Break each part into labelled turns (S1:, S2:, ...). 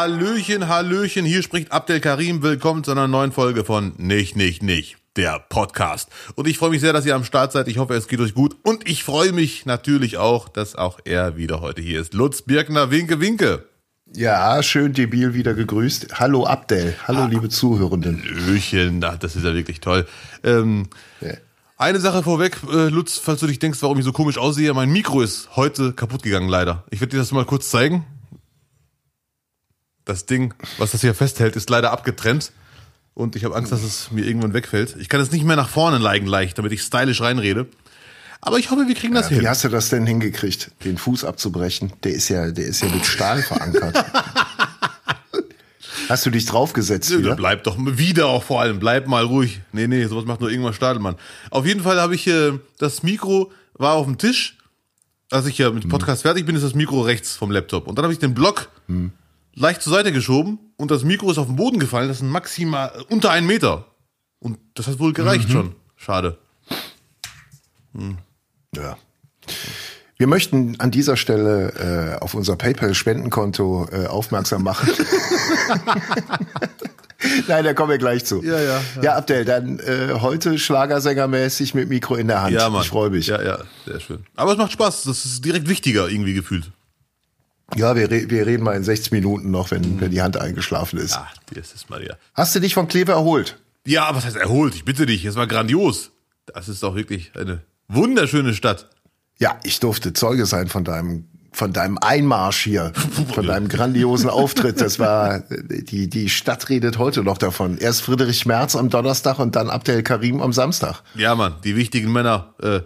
S1: Hallöchen, Hallöchen, hier spricht Abdel Karim. Willkommen zu einer neuen Folge von Nicht, Nicht, Nicht, der Podcast. Und ich freue mich sehr, dass ihr am Start seid. Ich hoffe, es geht euch gut. Und ich freue mich natürlich auch, dass auch er wieder heute hier ist. Lutz Birkner, Winke, Winke.
S2: Ja, schön debil wieder gegrüßt. Hallo Abdel, hallo ah, liebe Zuhörenden.
S1: Hallöchen, das ist ja wirklich toll. Ähm, ja. Eine Sache vorweg, äh, Lutz, falls du dich denkst, warum ich so komisch aussehe, mein Mikro ist heute kaputt gegangen, leider. Ich werde dir das mal kurz zeigen. Das Ding, was das hier festhält, ist leider abgetrennt. Und ich habe Angst, dass es mir irgendwann wegfällt. Ich kann es nicht mehr nach vorne leigen leicht, damit ich stylisch reinrede. Aber ich hoffe, wir kriegen das
S2: ja,
S1: hin.
S2: Wie hast du das denn hingekriegt, den Fuß abzubrechen? Der ist ja, der ist ja mit Stahl verankert. Hast du dich draufgesetzt?
S1: Ja, bleib doch wieder auch vor allem. Bleib mal ruhig. Nee, nee, sowas macht nur irgendwann Stadelmann. Auf jeden Fall habe ich äh, das Mikro war auf dem Tisch. Als ich ja mit dem Podcast hm. fertig bin, ist das Mikro rechts vom Laptop. Und dann habe ich den Block hm leicht zur Seite geschoben und das Mikro ist auf den Boden gefallen. Das sind maximal unter einen Meter. Und das hat wohl gereicht mhm. schon. Schade.
S2: Hm. Ja. Wir möchten an dieser Stelle äh, auf unser PayPal-Spendenkonto äh, aufmerksam machen. Nein, da kommen wir gleich zu.
S1: Ja, ja.
S2: Ja, ja Abdel, dann äh, heute Schlagersängermäßig mit Mikro in der Hand.
S1: Ja, Mann.
S2: Ich freue mich.
S1: Ja, ja, sehr schön. Aber es macht Spaß. Das ist direkt wichtiger irgendwie gefühlt.
S2: Ja, wir, re wir reden mal in 60 Minuten noch, wenn, mhm. wenn die Hand eingeschlafen ist.
S1: Ach, das ist mal ja.
S2: Hast du dich von Kleve erholt?
S1: Ja, was heißt erholt? Ich bitte dich, es war grandios. Das ist doch wirklich eine wunderschöne Stadt.
S2: Ja, ich durfte Zeuge sein von deinem von deinem Einmarsch hier, von deinem grandiosen Auftritt. Das war die die Stadt redet heute noch davon. Erst Friedrich Merz am Donnerstag und dann Abdel Karim am Samstag.
S1: Ja, Mann, die wichtigen Männer. Äh,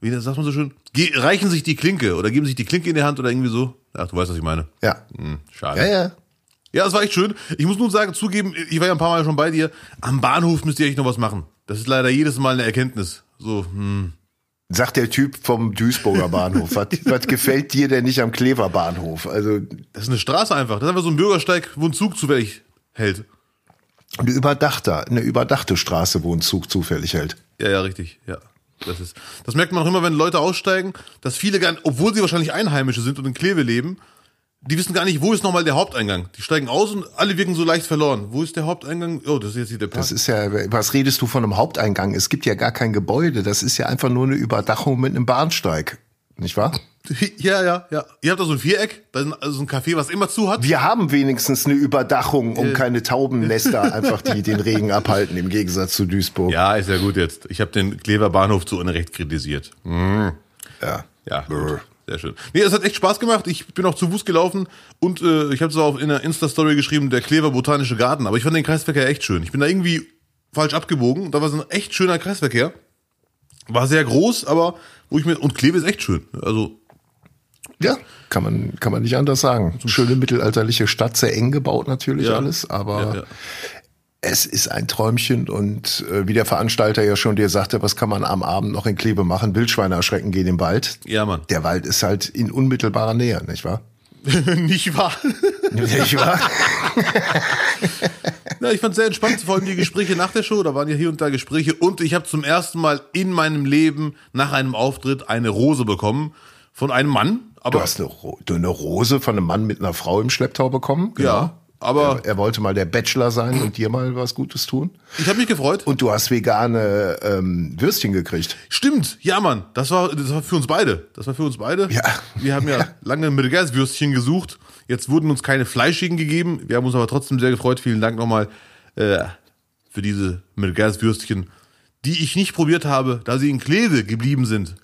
S1: wie sagt man so schön? Ge reichen sich die Klinke oder geben sich die Klinke in die Hand oder irgendwie so. Ach, du weißt, was ich meine.
S2: Ja.
S1: Hm, schade.
S2: Ja, ja.
S1: Ja, das war echt schön. Ich muss nur sagen, zugeben, ich war ja ein paar Mal schon bei dir. Am Bahnhof müsst ihr echt noch was machen. Das ist leider jedes Mal eine Erkenntnis. So, hm.
S2: Sagt der Typ vom Duisburger Bahnhof. was, was gefällt dir denn nicht am Klever Bahnhof? Also.
S1: Das ist eine Straße einfach. Das ist einfach so ein Bürgersteig, wo ein Zug zufällig hält.
S2: Eine überdachte, eine überdachte Straße, wo ein Zug zufällig hält.
S1: Ja, ja, richtig, ja. Das ist, das merkt man auch immer, wenn Leute aussteigen, dass viele gar, obwohl sie wahrscheinlich Einheimische sind und in Kleve leben, die wissen gar nicht, wo ist nochmal der Haupteingang. Die steigen aus und alle wirken so leicht verloren. Wo ist der Haupteingang? Oh, das ist jetzt hier der
S2: Park. Das ist ja, was redest du von einem Haupteingang? Es gibt ja gar kein Gebäude. Das ist ja einfach nur eine Überdachung mit einem Bahnsteig. Nicht wahr?
S1: Ja, ja, ja. Ihr habt da so ein Viereck, also ein Café, was immer zu hat.
S2: Wir haben wenigstens eine Überdachung, um äh. keine Taubennester einfach, die den Regen abhalten, im Gegensatz zu Duisburg.
S1: Ja, ist ja gut jetzt. Ich habe den Klever Bahnhof zu Unrecht kritisiert.
S2: Mhm. Ja.
S1: Ja. Brr. Sehr schön. Nee, es hat echt Spaß gemacht. Ich bin auch zu Fuß gelaufen und äh, ich habe es auch in der Insta-Story geschrieben, der Klever Botanische Garten. Aber ich fand den Kreisverkehr echt schön. Ich bin da irgendwie falsch abgebogen. Da war so ein echt schöner Kreisverkehr. War sehr groß, aber wo ich mir. Und Kleve ist echt schön. Also
S2: ja, kann man, kann man nicht anders sagen. Schöne mittelalterliche Stadt, sehr eng gebaut natürlich ja. alles, aber ja, ja. es ist ein Träumchen und äh, wie der Veranstalter ja schon dir sagte, was kann man am Abend noch in Klebe machen? Wildschweine erschrecken gehen im Wald.
S1: Ja, Mann.
S2: Der Wald ist halt in unmittelbarer Nähe, nicht wahr?
S1: nicht wahr?
S2: nicht wahr?
S1: ja, ich fand sehr entspannt, vor allem die Gespräche nach der Show, da waren ja hier und da Gespräche und ich habe zum ersten Mal in meinem Leben nach einem Auftritt eine Rose bekommen von einem Mann, aber
S2: du hast eine, eine, Rose von einem Mann mit einer Frau im Schlepptau bekommen.
S1: Genau. Ja. Aber
S2: er, er, wollte mal der Bachelor sein und dir mal was Gutes tun.
S1: Ich habe mich gefreut.
S2: Und du hast vegane ähm, Würstchen gekriegt.
S1: Stimmt, ja Mann, das war das war für uns beide. Das war für uns beide.
S2: Ja.
S1: Wir haben ja, ja. lange Würstchen gesucht. Jetzt wurden uns keine fleischigen gegeben. Wir haben uns aber trotzdem sehr gefreut. Vielen Dank nochmal äh, für diese Würstchen, die ich nicht probiert habe, da sie in Kleve geblieben sind.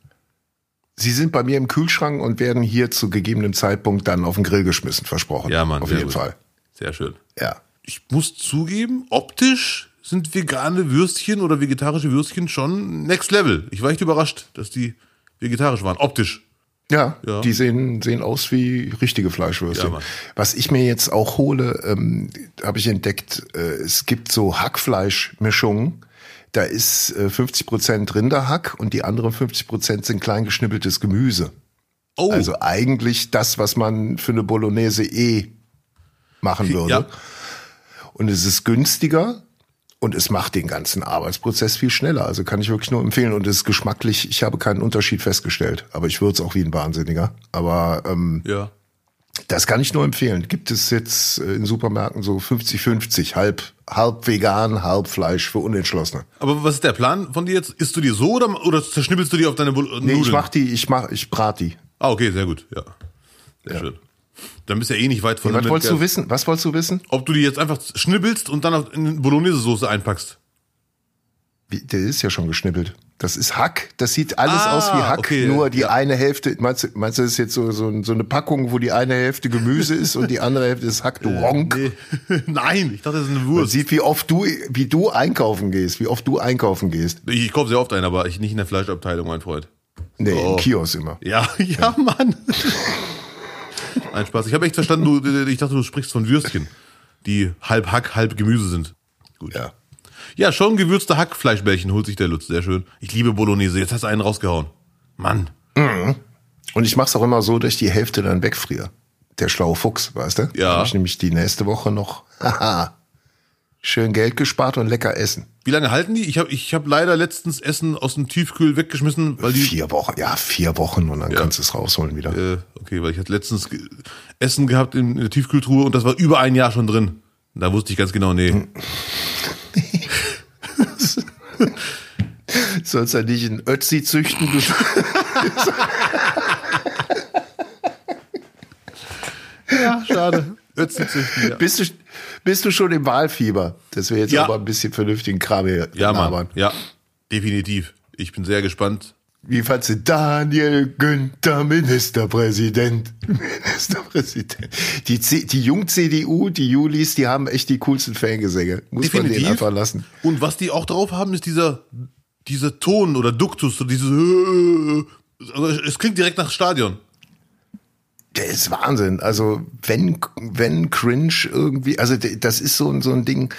S2: Sie sind bei mir im Kühlschrank und werden hier zu gegebenem Zeitpunkt dann auf den Grill geschmissen, versprochen.
S1: Ja, Mann.
S2: Auf jeden
S1: gut.
S2: Fall.
S1: Sehr schön.
S2: Ja.
S1: Ich muss zugeben, optisch sind vegane Würstchen oder vegetarische Würstchen schon next level. Ich war echt überrascht, dass die vegetarisch waren, optisch.
S2: Ja, ja. die sehen, sehen aus wie richtige Fleischwürstchen. Ja, Was ich mir jetzt auch hole, ähm, habe ich entdeckt, äh, es gibt so Hackfleischmischungen da ist 50 äh, Prozent Rinderhack und die anderen 50 Prozent sind kleingeschnippeltes Gemüse. Oh. Also eigentlich das, was man für eine Bolognese eh machen würde. Ja. Und es ist günstiger und es macht den ganzen Arbeitsprozess viel schneller. Also kann ich wirklich nur empfehlen. Und es ist geschmacklich, ich habe keinen Unterschied festgestellt, aber ich würde es auch wie ein Wahnsinniger. Aber ähm,
S1: ja.
S2: Das kann ich nur empfehlen. Gibt es jetzt äh, in Supermärkten so 50-50, halb, halb vegan, halb Fleisch für Unentschlossene.
S1: Aber was ist der Plan von dir jetzt? Isst du die so oder, oder zerschnippelst du die auf deine Bul
S2: Nee,
S1: Nudeln?
S2: ich mach die, ich mach, ich brat die.
S1: Ah, okay, sehr gut, ja. Sehr schön. Dann bist du ja eh nicht weit von
S2: Was
S1: dem
S2: wolltest du wissen? Was wolltest du wissen?
S1: Ob du die jetzt einfach schnibbelst und dann in Bolognese-Soße einpackst.
S2: Wie, der ist ja schon geschnippelt. Das ist Hack. Das sieht alles
S1: Ah,
S2: aus wie Hack.
S1: okay,
S2: nur die
S1: ja.
S2: eine Hälfte, meinst du, meinst du, das ist jetzt so, so, so eine Packung, wo die eine Hälfte Gemüse ist und die andere Hälfte ist Hack, du Ronk.
S1: Nee. Nein, ich dachte, das ist eine
S2: Man
S1: Wurst.
S2: sieht, wie oft du, wie du einkaufen gehst, wie oft du einkaufen gehst.
S1: Ich, ich kaufe sehr oft ein, aber ich nicht in der Fleischabteilung, mein Freund.
S2: Nee,
S1: Oh.
S2: im Kiosk immer.
S1: Ja, ja, Mann. Ein Spaß. Ich habe echt verstanden, du, ich dachte, du sprichst von Würstchen, die halb Hack, halb Gemüse sind. Gut.
S2: Ja.
S1: Ja, schon gewürzte Hackfleischbällchen holt sich der Lutz. Sehr schön. Ich liebe Bolognese. Jetzt hast du einen rausgehauen. Mann.
S2: Und ich mach's auch immer so, dass ich die Hälfte dann wegfriere. Der schlaue Fuchs, weißt du?
S1: Ja.
S2: Hab ich nämlich die nächste Woche noch, haha, schön Geld gespart und lecker essen.
S1: Wie lange halten die? Ich habe ich hab leider letztens Essen aus dem Tiefkühl weggeschmissen, weil die.
S2: Vier Wochen, ja, vier Wochen und dann kannst du es rausholen wieder.
S1: Äh, okay, weil ich hatte letztens Essen gehabt in der Tiefkühltruhe und das war über ein Jahr schon drin. Da wusste ich ganz genau, nee.
S2: Sollst ja nicht einen Ötzi züchten, du
S1: Ja, schade. Ötzi züchten, ja.
S2: bist du, bist du schon im Wahlfieber? Das wäre jetzt
S1: Ja.
S2: aber ein bisschen vernünftigen Kram hier
S1: Ja,
S2: labern.
S1: Mann. Ja, definitiv. Ich bin sehr gespannt.
S2: Wie fandst du Daniel Günther, Ministerpräsident? Ministerpräsident. Die, C die Jung-CDU, die Julis, die haben echt die coolsten Fangesänge. Muss man denen einfach lassen.
S1: Und was die auch drauf haben, ist dieser, dieser Ton oder Duktus, so dieses, äh, also es klingt direkt nach Stadion.
S2: Der ist Wahnsinn. Also wenn, wenn Cringe irgendwie, also das ist so, ein- so ein Ding, äh,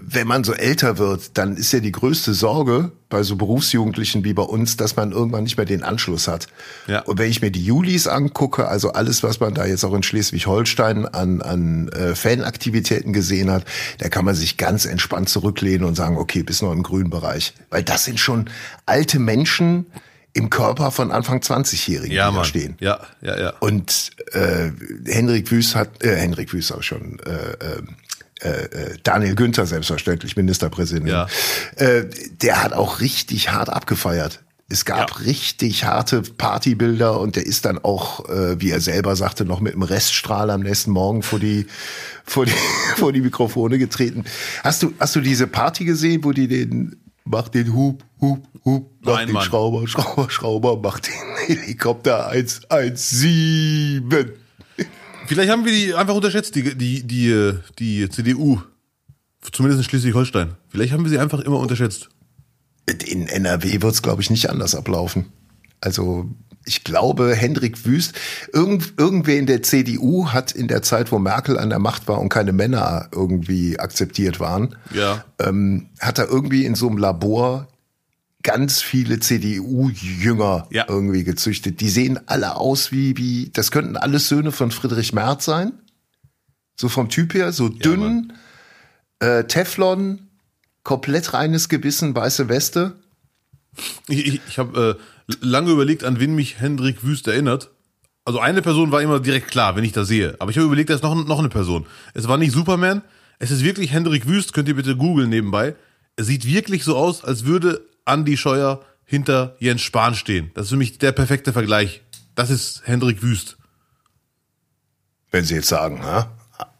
S2: wenn man so älter wird, dann ist ja die größte Sorge bei so Berufsjugendlichen wie bei uns, dass man irgendwann nicht mehr den Anschluss hat.
S1: Ja.
S2: Und wenn ich mir die Julis angucke, also alles, was man da jetzt auch in Schleswig-Holstein an, an äh, Fanaktivitäten gesehen hat, da kann man sich ganz entspannt zurücklehnen und sagen, okay, bis noch im grünen Bereich. Weil das sind schon alte Menschen im Körper von Anfang 20-Jährigen,
S1: Ja,
S2: die da
S1: Mann.
S2: stehen.
S1: Ja, ja, ja.
S2: Und äh, Henrik Wüst hat, äh, Henrik Wüst auch schon, äh, äh, äh, Daniel Günther selbstverständlich, Ministerpräsident.
S1: Ja.
S2: Äh, der hat auch richtig hart abgefeiert. Es gab
S1: Ja.
S2: richtig harte Partybilder und der ist dann auch, äh, wie er selber sagte, noch mit dem Reststrahl am nächsten Morgen vor die, vor die, vor die Mikrofone getreten. Hast du, hast du diese Party gesehen, wo die den, macht den Hub, Hub, Hub, macht
S1: Nein,
S2: den
S1: Mann.
S2: Schrauber, Schrauber, Schrauber, macht den Helikopter 117.
S1: Vielleicht haben wir die einfach unterschätzt, die, die, die, die CDU. Zumindest in Schleswig-Holstein. Vielleicht haben wir sie einfach immer unterschätzt.
S2: In NRW wird's glaube ich, nicht anders ablaufen. Also ich glaube, Hendrik Wüst, irgend, irgendwer in der CDU hat in der Zeit, wo Merkel an der Macht war und keine Männer irgendwie akzeptiert waren,
S1: Ja.
S2: ähm, hat er irgendwie in so einem Labor ganz viele CDU-Jünger
S1: Ja.
S2: irgendwie gezüchtet. Die sehen alle aus wie, wie, das könnten alles Söhne von Friedrich Merz sein. So vom Typ her, so dünn, äh, Teflon, komplett reines Gewissen, weiße Weste.
S1: Ich, ich, ich habe äh, lange überlegt, an wen mich Hendrik Wüst erinnert. Also eine Person war immer direkt klar, wenn ich das sehe. Aber ich habe überlegt, da ist noch, noch eine Person. Es war nicht Superman. Es ist wirklich Hendrik Wüst. Könnt ihr bitte googeln nebenbei. Es sieht wirklich so aus, als würde Andy Scheuer hinter Jens Spahn stehen. Das ist für mich der perfekte Vergleich. Das ist Hendrik Wüst.
S2: Wenn Sie jetzt sagen, ha?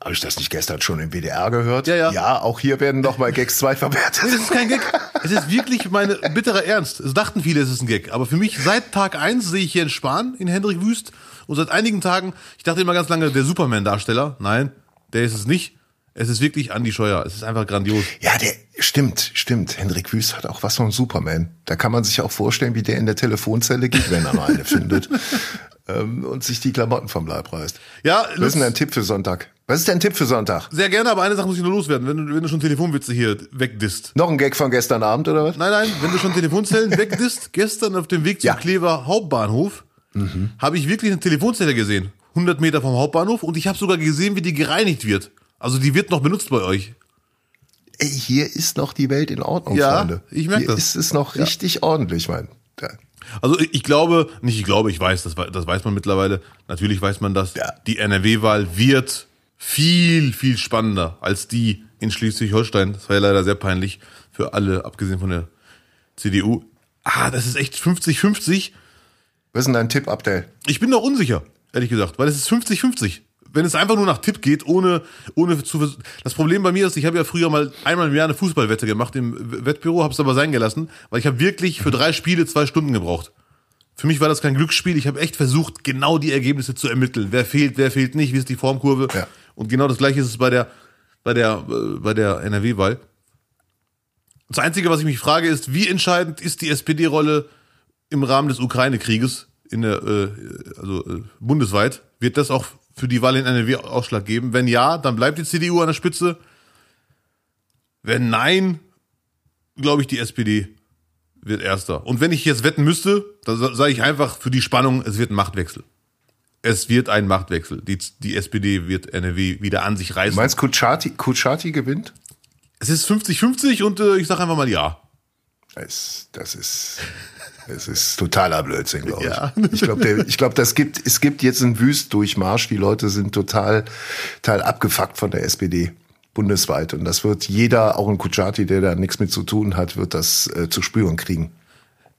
S2: habe ich das nicht gestern schon im WDR gehört?
S1: Ja, ja.
S2: Ja, auch hier werden noch mal Gags 2
S1: Nee,
S2: verwertet.
S1: das ist kein Gag. Es ist wirklich meine bitterer Ernst. Es dachten viele, es ist ein Gag. Aber für mich, seit Tag eins sehe ich Jens Spahn in Hendrik Wüst. Und seit einigen Tagen, ich dachte immer ganz lange, der Superman-Darsteller. Nein, der ist es nicht. Es ist wirklich Andy Scheuer. Es ist einfach grandios.
S2: Ja, der stimmt, stimmt. Hendrik Wüst hat auch was von Superman. Da kann man sich auch vorstellen, wie der in der Telefonzelle geht, wenn er mal eine findet. Ähm, und sich die Klamotten vom Leib reißt.
S1: Ja,
S2: Was ist
S1: Lutz,
S2: denn dein Tipp für Sonntag? Was ist dein Tipp für Sonntag?
S1: sehr gerne, aber eine Sache muss ich nur loswerden. Wenn du, wenn du schon Telefonwitze hier wegdisst.
S2: Noch ein Gag von gestern Abend oder was?
S1: Nein, nein, wenn du schon Telefonzellen wegdisst, gestern auf dem Weg zum
S2: Ja. Mhm.
S1: Klever Hauptbahnhof, habe ich wirklich eine Telefonzelle gesehen. 100 Meter vom Hauptbahnhof und ich habe sogar gesehen, wie die gereinigt wird. Also die wird noch benutzt bei euch.
S2: Ey, hier ist noch die Welt in Ordnung,
S1: Ja,
S2: Freunde.
S1: ich merk
S2: hier
S1: das.
S2: ist es noch richtig ordentlich, mein. Ja.
S1: Also ich glaube, nicht ich glaube, ich weiß, das, das weiß man mittlerweile. Natürlich weiß man das.
S2: Ja.
S1: Die NRW-Wahl wird viel, viel spannender als die in Schleswig-Holstein. Das war ja leider sehr peinlich für alle, abgesehen von der CDU. Ah, das ist echt 50-50.
S2: Was ist denn dein Tipp, Abdel?
S1: Ich bin noch unsicher, ehrlich gesagt, weil es ist 50-50. Wenn es einfach nur nach Tipp geht, ohne, ohne zu Das Problem bei mir ist, ich habe ja früher mal einmal im Jahr eine Fußballwette gemacht im Wettbüro, habe es aber sein gelassen, weil ich habe wirklich für drei Spiele zwei Stunden gebraucht. Für mich war das kein Glücksspiel. Ich habe echt versucht, genau die Ergebnisse zu ermitteln. Wer fehlt, wer fehlt nicht, wie ist die Formkurve.
S2: Ja.
S1: Und genau das gleiche ist es bei der, bei der, äh, bei der NRW-Wahl. Das Einzige, was ich mich frage, ist, wie entscheidend ist die SPD-Rolle im Rahmen des Ukraine-Krieges in der, äh, also äh, bundesweit? Wird das auch für die Wahl in NRW Ausschlag geben? Wenn ja, dann bleibt die CDU an der Spitze. Wenn nein, glaube ich, die SPD wird erster. Und wenn ich jetzt wetten müsste, dann sa- sage ich einfach für die Spannung, es wird ein Machtwechsel. Es wird ein Machtwechsel. Die, die SPD wird NRW wieder an sich
S2: Du
S1: reißen.
S2: meinst, Kuchati, Kuchati gewinnt?
S1: Es ist 50-50 und äh, ich sage einfach mal ja.
S2: Das, das ist, das ist totaler Blödsinn, glaube ich.
S1: Ja.
S2: Ich glaube, ich glaube, das gibt, es gibt jetzt einen Wüstdurchmarsch. Die Leute sind total, total abgefuckt von der SPD bundesweit. Und das wird jeder, auch ein Kuchati, der da nichts mit zu tun hat, wird das äh, zu spüren kriegen.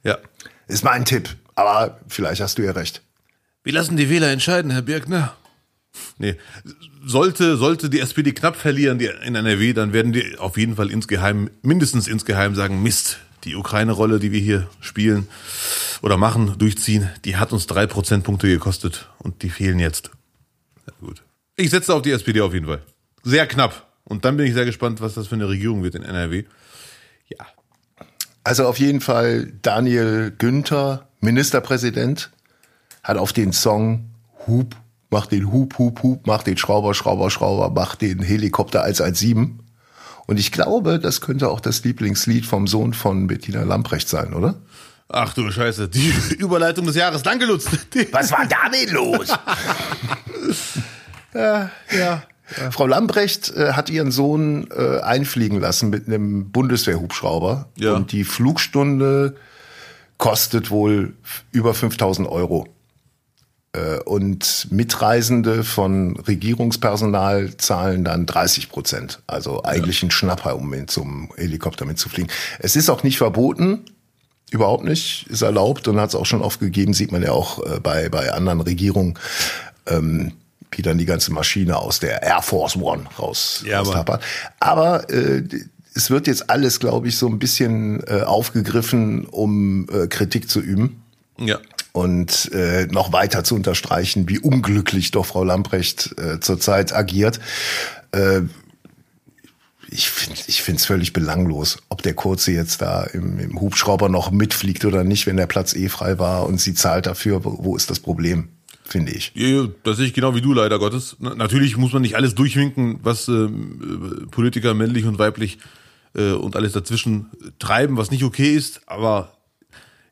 S1: Ja.
S2: Ist mein Tipp. Aber vielleicht hast du ja recht.
S1: Wir lassen die Wähler entscheiden, Herr Birkner. Nee. Sollte, sollte die SPD knapp verlieren die in NRW, dann werden die auf jeden Fall insgeheim, mindestens insgeheim sagen, Mist, die Ukraine-Rolle, die wir hier spielen oder machen, durchziehen, die hat uns drei Prozentpunkte gekostet und die fehlen jetzt. Ja, gut. Ich setze auf die SPD auf jeden Fall. Sehr knapp. Und dann bin ich sehr gespannt, was das für eine Regierung wird in NRW. Ja.
S2: Also auf jeden Fall Daniel Günther, Ministerpräsident, hat auf den Song Hub, macht den Hub, Hub, Hub, macht den Schrauber, Schrauber, Schrauber, macht den Helikopter 117. Und ich glaube, das könnte auch das Lieblingslied vom Sohn von Bettina Lamprecht sein, oder?
S1: Ach du Scheiße, die Überleitung des Jahres. Danke, Lutz.
S2: Was war da denn los?
S1: ja.
S2: Frau Lambrecht äh, hat ihren Sohn äh, einfliegen lassen mit einem Bundeswehrhubschrauber.
S1: Ja.
S2: Und die Flugstunde kostet wohl über 5000 Euro. Äh, und Mitreisende von Regierungspersonal zahlen dann 30 Prozent. Also eigentlich ein Schnapper, um mit zum Helikopter mitzufliegen. Es ist auch nicht verboten. Überhaupt nicht, ist erlaubt und hat es auch schon oft gegeben, sieht man ja auch äh, bei, bei anderen Regierungen, ähm, wie dann die ganze Maschine aus der Air Force One raus
S1: Ja, aber-.
S2: Aber äh, es wird jetzt alles, glaube ich, so ein bisschen äh, aufgegriffen, um äh, Kritik zu üben
S1: Ja.
S2: Und äh, noch weiter zu unterstreichen, wie unglücklich doch Frau Lamprecht äh, zurzeit agiert. Äh, ich finde ich finde es völlig belanglos, ob der Kurze jetzt da im, im Hubschrauber noch mitfliegt oder nicht, wenn der Platz eh frei war und sie zahlt dafür. Wo, ist das Problem? Finde ich.
S1: Ja, das sehe ich genau wie du, leider Gottes. Na- Natürlich muss man nicht alles durchwinken, was äh, Politiker männlich und weiblich äh, und alles dazwischen treiben, was nicht okay ist. Aber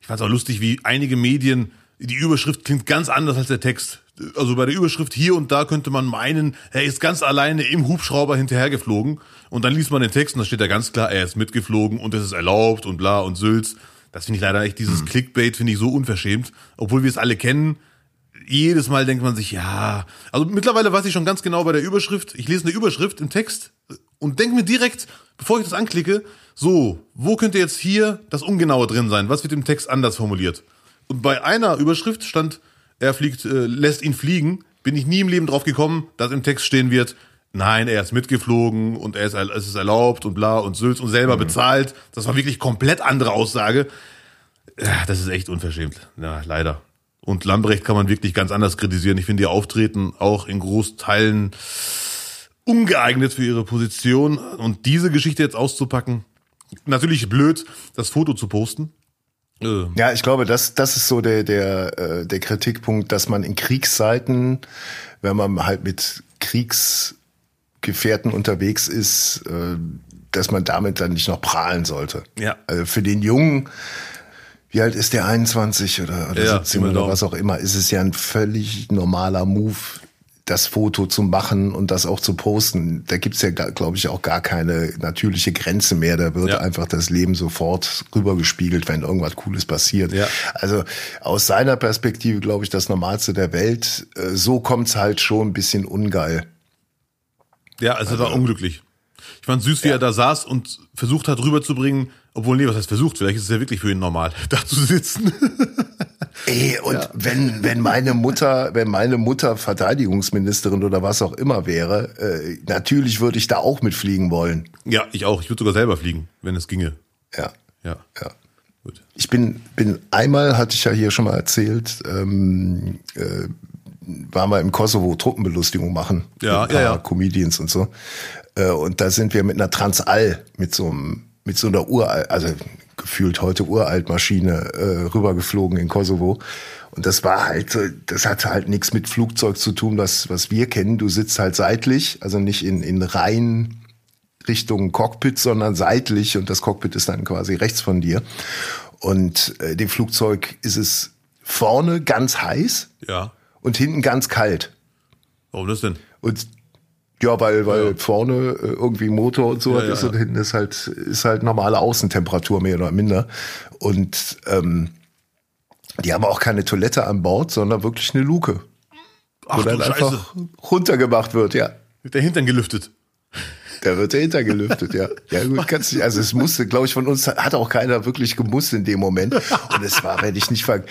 S1: ich fand es auch lustig, wie einige Medien, die Überschrift klingt ganz anders als der Text. Also bei der Überschrift hier und da könnte man meinen, er ist ganz alleine im Hubschrauber hinterhergeflogen. Und dann liest man den Text und da steht da ganz klar, er ist mitgeflogen und es ist erlaubt und bla und Sülz. Das finde ich leider echt, dieses Clickbait finde ich so unverschämt. Obwohl wir es alle kennen, jedes Mal denkt man sich, ja, also mittlerweile weiß ich schon ganz genau bei der Überschrift, ich lese eine Überschrift im Text und denke mir direkt, bevor ich das anklicke, so, wo könnte jetzt hier das Ungenaue drin sein? Was wird im Text anders formuliert? Und bei einer Überschrift stand, er fliegt, äh, lässt ihn fliegen, bin ich nie im Leben drauf gekommen, dass im Text stehen wird, nein, er ist mitgeflogen und er ist, es ist erlaubt und bla und Sülz und selber bezahlt. Das war wirklich komplett andere Aussage. Das ist echt unverschämt. Ja, leider. Und Lambrecht kann man wirklich ganz anders kritisieren. Ich finde ihr Auftreten auch in Großteilen ungeeignet für ihre Position. Und diese Geschichte jetzt auszupacken, natürlich blöd, das Foto zu posten. Äh,
S2: Ja, ich glaube, das, das ist so der, der, äh, der Kritikpunkt, dass man in Kriegszeiten, wenn man halt mit Kriegsgefährten unterwegs ist, äh, dass man damit dann nicht noch prahlen sollte.
S1: Ja.
S2: Also für den Jungen, wie alt ist der 21 oder, oder
S1: Ja,
S2: 17
S1: Pi mal
S2: oder was auch immer, ist es ja ein völlig normaler Move, das Foto zu machen und das auch zu posten. Da gibt's ja, glaube ich, auch gar keine natürliche Grenze mehr. Da wird ja. einfach das Leben sofort rübergespiegelt, wenn irgendwas Cooles passiert. Ja. Also aus seiner Perspektive, glaube ich, das Normalste der Welt. Äh, so kommt's halt schon ein bisschen ungeil.
S1: Ja, also, also war unglücklich. Ich fand süß, wie ja. er da saß und versucht hat rüberzubringen, obwohl, nee, was heißt versucht? Vielleicht ist es ja wirklich für ihn normal, da zu sitzen.
S2: Ey, und ja. wenn, wenn meine Mutter, wenn meine Mutter Verteidigungsministerin oder was auch immer wäre, äh, natürlich würde ich da auch mitfliegen wollen.
S1: Ja, ich auch. Ich würde sogar selber fliegen, wenn es ginge.
S2: Ja. Ja. ja. Gut. Ich bin, bin einmal, hatte ich ja hier schon mal erzählt, ähm, äh, waren wir im Kosovo Truppenbelustigung machen.
S1: Ja, mit ein paar ja, ja.
S2: Comedians und so. Äh, und da sind wir mit einer Transall, mit so einem, mit so einer Uralt, also gefühlt heute Uraltmaschine äh, rübergeflogen in Kosovo. Und das war halt, das hatte halt nichts mit Flugzeug zu tun, was, was wir kennen. Du sitzt halt seitlich, also nicht in, in rein Richtung Cockpit, sondern seitlich und das Cockpit ist dann quasi rechts von dir. Und äh, dem Flugzeug ist es vorne ganz heiß
S1: ja.
S2: und hinten ganz kalt.
S1: Warum das denn?
S2: Und ja, weil, weil ja. vorne äh, irgendwie Motor und so ja, ist ja, und hinten ist halt, ist halt normale Außentemperatur mehr oder minder. Und ähm, die haben auch keine Toilette an Bord, sondern wirklich eine Luke. Ach, wo dann einfach runtergemacht wird, ja.
S1: Wird der Hintern gelüftet.
S2: Da wird der Hintern gelüftet, ja. Ja, gut, kannst du, also es musste, glaube ich, von uns hat auch keiner wirklich gemusst in dem Moment. Und es war, wenn ich nicht ver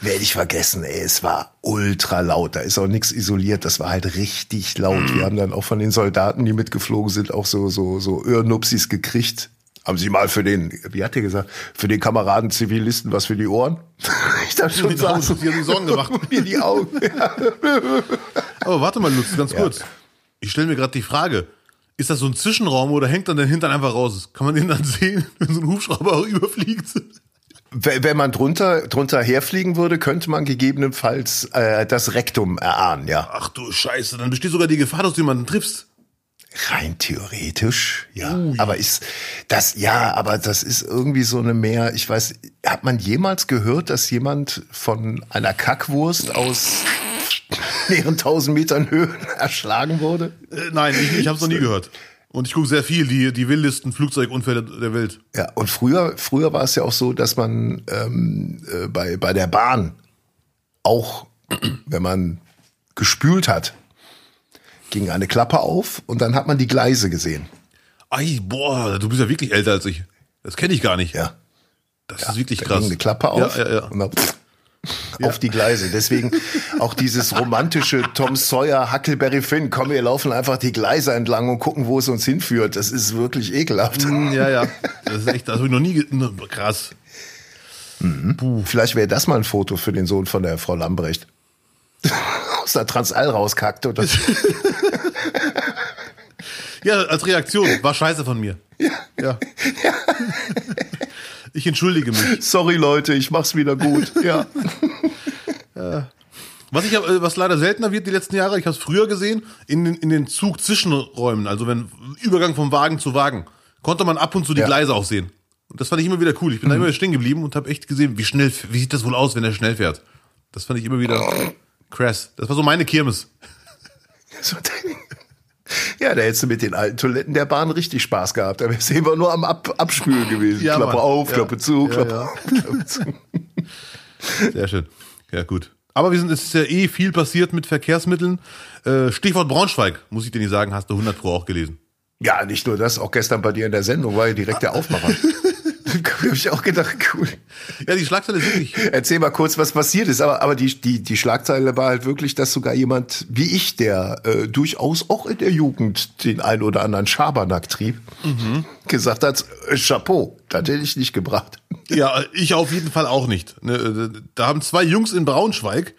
S2: werde ich vergessen, ey, es war ultra laut, da ist auch nichts isoliert, das war halt richtig laut. Mhm. Wir haben dann auch von den Soldaten, die mitgeflogen sind, auch so, so, so Öhrnupsis gekriegt. Haben Sie mal für den, wie hat er gesagt, für den Kameraden Zivilisten was für die Ohren?
S1: ich darf schon die sagen. Sie haben die Sorgen gemacht.
S2: mir die Augen.
S1: Aber warte mal, Lutz, ganz ja. kurz. Ich stelle mir gerade die Frage, ist das so ein Zwischenraum oder hängt dann der Hintern einfach raus? Kann man den dann sehen, wenn so ein Hubschrauber auch überfliegt?
S2: Wenn man drunter, drunter herfliegen würde, könnte man gegebenenfalls äh, das Rektum erahnen, ja.
S1: Ach du Scheiße, dann besteht sogar die Gefahr, dass du jemanden triffst.
S2: Rein theoretisch, ja. Ui. Aber ist das, ja, aber das ist irgendwie so eine mehr, ich weiß, hat man jemals gehört, dass jemand von einer Kackwurst aus mehreren tausend Metern Höhe erschlagen wurde?
S1: Äh, nein, ich, ich habe es noch nie gehört. Und ich gucke sehr viel, die, die wildesten Flugzeugunfälle der Welt.
S2: Ja, und früher, früher war es ja auch so, dass man ähm, äh, bei, bei der Bahn auch, wenn man gespült hat, ging eine Klappe auf und dann hat man die Gleise gesehen.
S1: Ei, boah, du bist ja wirklich älter als ich. Das kenne ich gar nicht.
S2: Ja.
S1: Das ja, ist wirklich krass. Ging
S2: eine Klappe auf
S1: ja, ja, ja.
S2: und dann ja. auf die Gleise. Deswegen auch dieses romantische Tom Sawyer, Huckleberry Finn. Komm, wir laufen einfach die Gleise entlang und gucken, wo es uns hinführt. Das ist wirklich ekelhaft.
S1: Mm, ja, ja. Das ist echt, das habe ich noch nie, krass.
S2: Mhm. Vielleicht wäre das mal ein Foto für den Sohn von der Frau Lambrecht. Aus der Transall rauskackt oder
S1: Ja, als Reaktion. War scheiße von mir. Ja. ja. ja. Ich entschuldige mich.
S2: Sorry, Leute, ich mach's wieder gut. Ja.
S1: Ja. Was ich äh, was leider seltener wird die letzten Jahre, ich habe es früher gesehen, in den, in den Zug-Zwischenräumen, also wenn Übergang vom Wagen zu Wagen, konnte man ab und zu die ja. Gleise auch sehen. Und das fand ich immer wieder cool. Ich bin mhm. da immer stehen geblieben und habe echt gesehen, wie schnell, wie sieht das wohl aus, wenn er schnell fährt. Das fand ich immer wieder krass. Das war so meine Kirmes.
S2: Ja, da hättest du mit den alten Toiletten der Bahn richtig Spaß gehabt. Da wärst du immer nur am Ab Abspülen gewesen. Ja, Klappe Mann. auf, ja. Klappe zu, Klappe auf, Klappe zu.
S1: Sehr schön. Ja, gut. Aber wir sind, es ist ja eh viel passiert mit Verkehrsmitteln. Äh, Stichwort Braunschweig, muss ich dir nicht sagen, hast du 100 Pro auch gelesen.
S2: Ja, nicht nur das, auch gestern bei dir in der Sendung war ja direkt der Aufmacher. habe ich auch gedacht, cool.
S1: Ja, die Schlagzeile ist wirklich.
S2: Erzähl mal kurz, was passiert ist. Aber, aber die, die, die Schlagzeile war halt wirklich, dass sogar jemand wie ich, der äh, durchaus auch in der Jugend den ein oder anderen Schabernack trieb, mhm. gesagt hat, äh, Chapeau, das hätte ich nicht gebracht.
S1: Ja, ich auf jeden Fall auch nicht. Ne, äh, da haben zwei Jungs in Braunschweig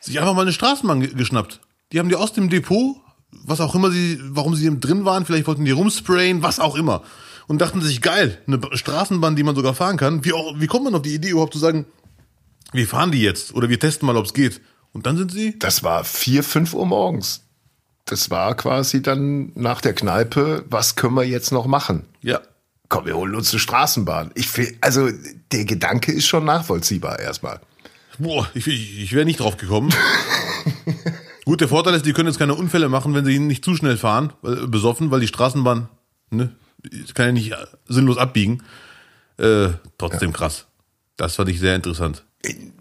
S1: sich einfach mal eine Straßenbahn geschnappt. Die haben die aus dem Depot, was auch immer sie, warum sie drin waren, vielleicht wollten die rumsprayen, was auch immer und dachten sich, geil, eine Straßenbahn, die man sogar fahren kann. Wie, auch, wie kommt man auf die Idee überhaupt zu sagen, wir fahren die jetzt oder wir testen mal, ob es geht? Und dann sind sie?
S2: Das war vier, fünf Uhr morgens. Das war quasi dann nach der Kneipe, was können wir jetzt noch machen?
S1: Ja.
S2: Komm, wir holen uns eine Straßenbahn. Ich will, also der Gedanke ist schon nachvollziehbar erstmal.
S1: Boah, ich, ich, ich wäre nicht drauf gekommen. Gut, der Vorteil ist, die können jetzt keine Unfälle machen, wenn sie nicht zu schnell fahren, weil, besoffen, weil die Straßenbahn, ne, kann ja nicht sinnlos abbiegen. Äh, trotzdem ja. krass. Das fand ich sehr interessant.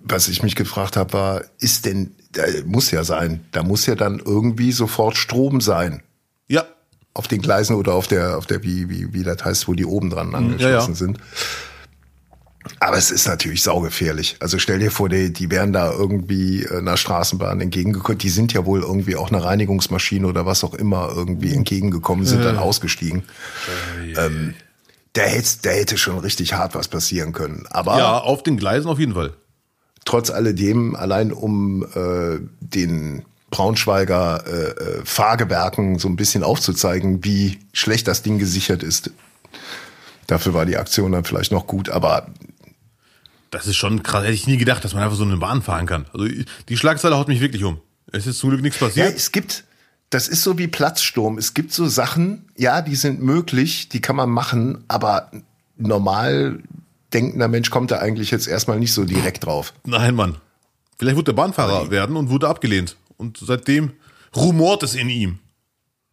S2: Was ich mich gefragt habe, war, ist denn, da muss ja sein, da muss ja dann irgendwie sofort Strom sein.
S1: Ja.
S2: Auf den Gleisen oder auf der, auf der, wie, wie, wie das heißt, wo die oben dran angeschlossen ja, ja. sind. Aber es ist natürlich saugefährlich. Also stell dir vor, die, die wären da irgendwie einer Straßenbahn entgegengekommen. Die sind ja wohl irgendwie auch eine Reinigungsmaschine oder was auch immer irgendwie entgegengekommen, sind dann ausgestiegen. Ähm, da hätte, da hätte schon richtig hart was passieren können. Aber
S1: ja, auf den Gleisen auf jeden Fall.
S2: Trotz alledem, allein um äh, den Braunschweiger äh, äh, Fahrgewerken so ein bisschen aufzuzeigen, wie schlecht das Ding gesichert ist. Dafür war die Aktion dann vielleicht noch gut, aber
S1: das ist schon krass. Hätte ich nie gedacht, dass man einfach so eine Bahn fahren kann. Also die Schlagzeile haut mich wirklich um. Es ist zum Glück nichts passiert.
S2: Ja, es gibt, das ist so wie Platzsturm. Es gibt so Sachen, ja, die sind möglich, die kann man machen, aber normal denkender Mensch kommt da eigentlich jetzt erstmal nicht so direkt drauf.
S1: Nein, Mann. Vielleicht wurde der Bahnfahrer Nein. werden und wurde abgelehnt. Und seitdem rumort es in ihm.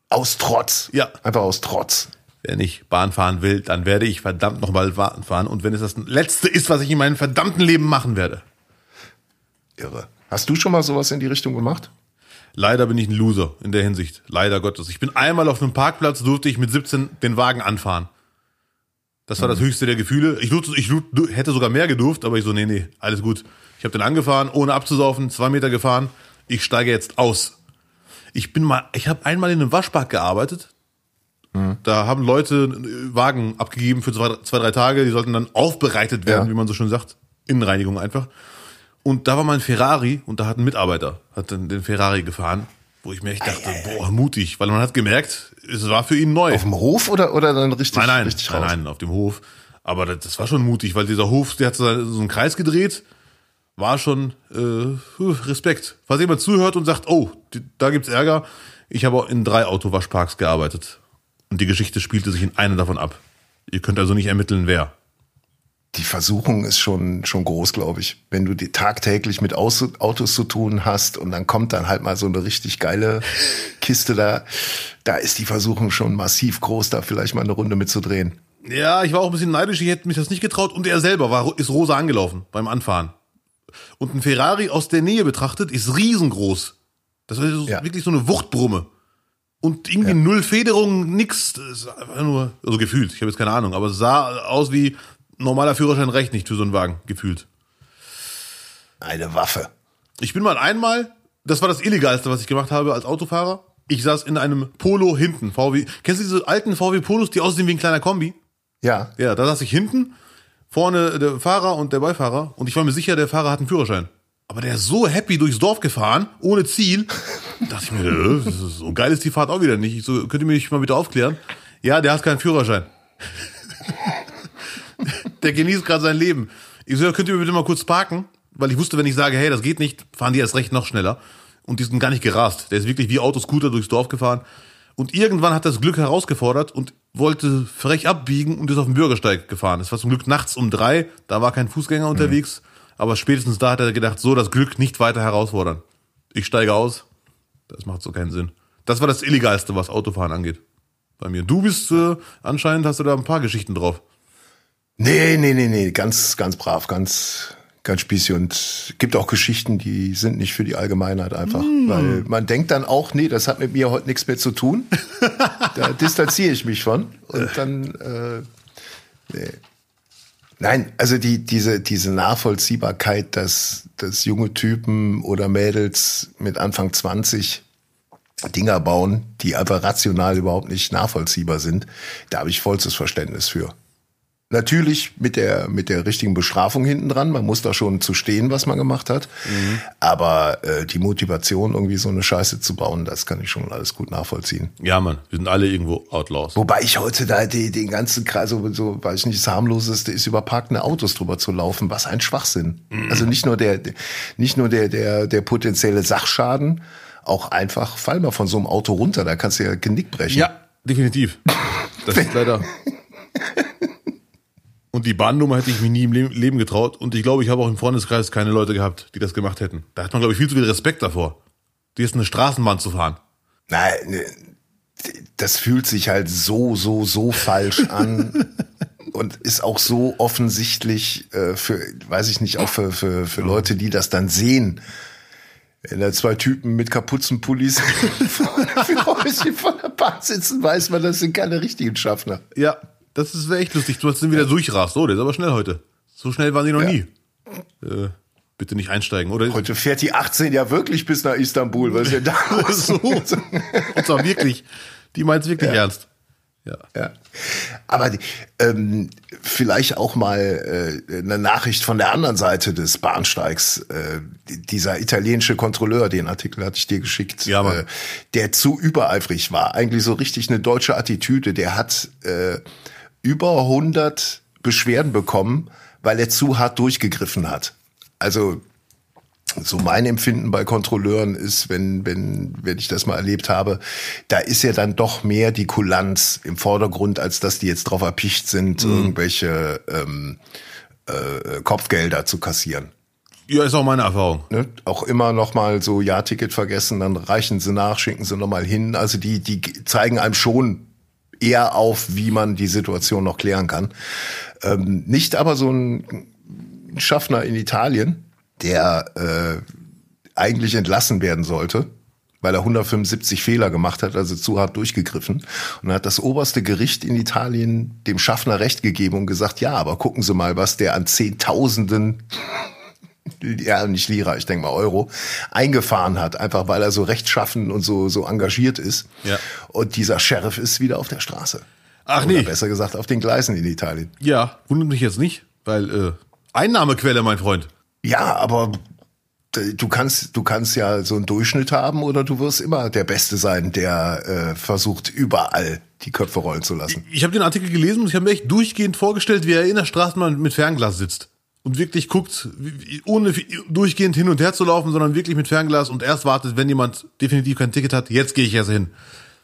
S2: Aus Trotz.
S1: Ja.
S2: Einfach aus Trotz.
S1: Wenn ich Bahn fahren will, dann werde ich verdammt nochmal Bahn fahren. Und wenn es das Letzte ist, was ich in meinem verdammten Leben machen werde.
S2: Irre. Hast du schon mal sowas in die Richtung gemacht?
S1: Leider bin ich ein Loser in der Hinsicht. Leider Gottes. Ich bin einmal auf einem Parkplatz, durfte ich mit 17 den Wagen anfahren. Das war das mhm. höchste der Gefühle. Ich, ich, ich hätte sogar mehr gedurft, aber ich so, nee, nee, alles gut. Ich habe den angefahren, ohne abzusaufen, zwei Meter gefahren. Ich steige jetzt aus. Ich bin mal, ich habe einmal in einem Waschpark gearbeitet. Mhm. Da haben Leute Wagen abgegeben für zwei, zwei, drei Tage. Die sollten dann aufbereitet werden, ja. wie man so schön sagt. Innenreinigung einfach. Und da war mein Ferrari und da hat ein Mitarbeiter, hat dann den Ferrari gefahren, wo ich mir echt dachte, boah, mutig, weil man hat gemerkt, es war für ihn neu.
S2: Auf dem Hof oder, oder dann richtig?
S1: Nein, nein,
S2: richtig
S1: nein, nein, auf dem Hof. Aber das, das, war schon mutig, weil dieser Hof, der hat so einen Kreis gedreht, war schon äh, Respekt. Falls jemand zuhört und sagt, oh, da gibt's Ärger, ich habe in drei Autowaschparks gearbeitet. Und die Geschichte spielte sich in einem davon ab. Ihr könnt also nicht ermitteln, wer
S2: die Versuchung ist schon, schon groß, glaube ich. Wenn du die tagtäglich mit Autos zu tun hast und dann kommt dann halt mal so eine richtig geile Kiste da, da ist die Versuchung schon massiv groß, da vielleicht mal eine Runde mitzudrehen.
S1: Ja, ich war auch ein bisschen neidisch, ich hätte mich das nicht getraut und er selber war, ist rosa angelaufen beim Anfahren. Und ein Ferrari aus der Nähe betrachtet ist riesengroß. Das ist ja. wirklich so eine Wuchtbrumme. Und irgendwie ja. null Federung, nix. Das ist einfach nur, also gefühlt, ich habe jetzt keine Ahnung, aber es sah aus wie, normaler Führerschein reicht nicht für so einen Wagen, gefühlt.
S2: Eine Waffe.
S1: Ich bin mal einmal, das war das Illegalste, was ich gemacht habe als Autofahrer. Ich saß in einem Polo hinten, VW. Kennst du diese alten VW Polos, die aussehen wie ein kleiner Kombi?
S2: Ja.
S1: Ja, da saß ich hinten, vorne der Fahrer und der Beifahrer und ich war mir sicher, der Fahrer hat einen Führerschein. Aber der ist so happy durchs Dorf gefahren, ohne Ziel. dachte ich mir, so geil ist die Fahrt auch wieder nicht. Ich so, könnt ihr mich mal bitte aufklären? Ja, der hat keinen Führerschein. der genießt gerade sein Leben. Ich so, könnt ihr bitte mal kurz parken? Weil ich wusste, wenn ich sage, hey, das geht nicht, fahren die erst recht noch schneller. Und die sind gar nicht gerast. Der ist wirklich wie Autoscooter durchs Dorf gefahren. Und irgendwann hat das Glück herausgefordert und wollte frech abbiegen und ist auf den Bürgersteig gefahren. Es war zum Glück nachts um drei, da war kein Fußgänger mhm. unterwegs. Aber spätestens da hat er gedacht, so das Glück nicht weiter herausfordern. Ich steige aus. Das macht so keinen Sinn. Das war das Illegalste, was Autofahren angeht. Bei mir. Du bist äh, anscheinend, hast du da ein paar Geschichten drauf.
S2: Nee, nee, nee, nee, ganz, ganz brav, ganz, ganz spießig und gibt auch Geschichten, die sind nicht für die Allgemeinheit einfach, mm. weil man denkt dann auch, nee, das hat mit mir heute nichts mehr zu tun. da distanziere ich mich von und dann, äh, nee. Nein, also die, diese, diese Nachvollziehbarkeit, dass, dass junge Typen oder Mädels mit Anfang 20 Dinger bauen, die einfach rational überhaupt nicht nachvollziehbar sind, da habe ich vollstes Verständnis für. Natürlich mit der, mit der richtigen Bestrafung hinten dran. Man muss da schon zu stehen, was man gemacht hat. Mhm. Aber äh, die Motivation, irgendwie so eine Scheiße zu bauen, das kann ich schon alles gut nachvollziehen.
S1: Ja, Mann, wir sind alle irgendwo Outlaws.
S2: Wobei ich heute da die, den ganzen Kreis, so, so weiß ich nicht, das harmloseste ist, über parkende Autos drüber zu laufen. Was ein Schwachsinn. Mhm. Also nicht nur der, nicht nur der, der, der potenzielle Sachschaden, auch einfach fall mal von so einem Auto runter, da kannst du ja Genick brechen.
S1: Ja, definitiv. Das ist leider. Und die Bahnnummer hätte ich mir nie im Leben getraut. Und ich glaube, ich habe auch im Freundeskreis keine Leute gehabt, die das gemacht hätten. Da hat man, glaube ich, viel zu viel Respekt davor. dir ist eine Straßenbahn zu fahren.
S2: Nein, ne, das fühlt sich halt so, so, so falsch an. und ist auch so offensichtlich äh, für, weiß ich nicht, auch für, für, für Leute, die das dann sehen. Wenn da zwei Typen mit Kapuzenpullis vor der Bahn sitzen, weiß man, das sind keine richtigen Schaffner.
S1: Ja, das ist echt lustig. Du hast den wieder durchrast. Oh, der ist aber schnell heute. So schnell waren die noch ja. nie. Äh, bitte nicht einsteigen, oder?
S2: Heute fährt die 18 ja wirklich bis nach Istanbul, was ja da so. Und
S1: zwar wirklich. Die meint es wirklich ja. ernst.
S2: Ja. ja. Aber ähm, vielleicht auch mal äh, eine Nachricht von der anderen Seite des Bahnsteigs. Äh, dieser italienische Kontrolleur, den Artikel hatte ich dir geschickt, ja, äh, der zu übereifrig war. Eigentlich so richtig eine deutsche Attitüde. Der hat äh, über 100 Beschwerden bekommen, weil er zu hart durchgegriffen hat. Also so mein Empfinden bei Kontrolleuren ist, wenn, wenn, wenn ich das mal erlebt habe, da ist ja dann doch mehr die Kulanz im Vordergrund, als dass die jetzt drauf erpicht sind, mhm. irgendwelche ähm, äh, Kopfgelder zu kassieren.
S1: Ja, ist auch meine Erfahrung.
S2: Ne? Auch immer noch mal so, ja, Ticket vergessen, dann reichen sie nach, schicken sie noch mal hin. Also die, die zeigen einem schon eher auf, wie man die Situation noch klären kann. Ähm, nicht aber so ein Schaffner in Italien, der äh, eigentlich entlassen werden sollte, weil er 175 Fehler gemacht hat, also zu hart durchgegriffen. Und dann hat das oberste Gericht in Italien dem Schaffner Recht gegeben und gesagt, ja, aber gucken Sie mal, was der an Zehntausenden ja, nicht Lira, ich denke mal Euro, eingefahren hat, einfach weil er so rechtschaffen und so, so engagiert ist. Ja. Und dieser Sheriff ist wieder auf der Straße.
S1: Ach Oder nee.
S2: besser gesagt auf den Gleisen in Italien.
S1: Ja, wundert mich jetzt nicht, weil äh, Einnahmequelle, mein Freund.
S2: Ja, aber du kannst, du kannst ja so einen Durchschnitt haben oder du wirst immer der Beste sein, der äh, versucht, überall die Köpfe rollen zu lassen.
S1: Ich, ich habe den Artikel gelesen und ich habe mir echt durchgehend vorgestellt, wie er in der Straßenbahn mit Fernglas sitzt und wirklich guckt, ohne durchgehend hin und her zu laufen, sondern wirklich mit Fernglas und erst wartet, wenn jemand definitiv kein Ticket hat, jetzt gehe ich erst hin.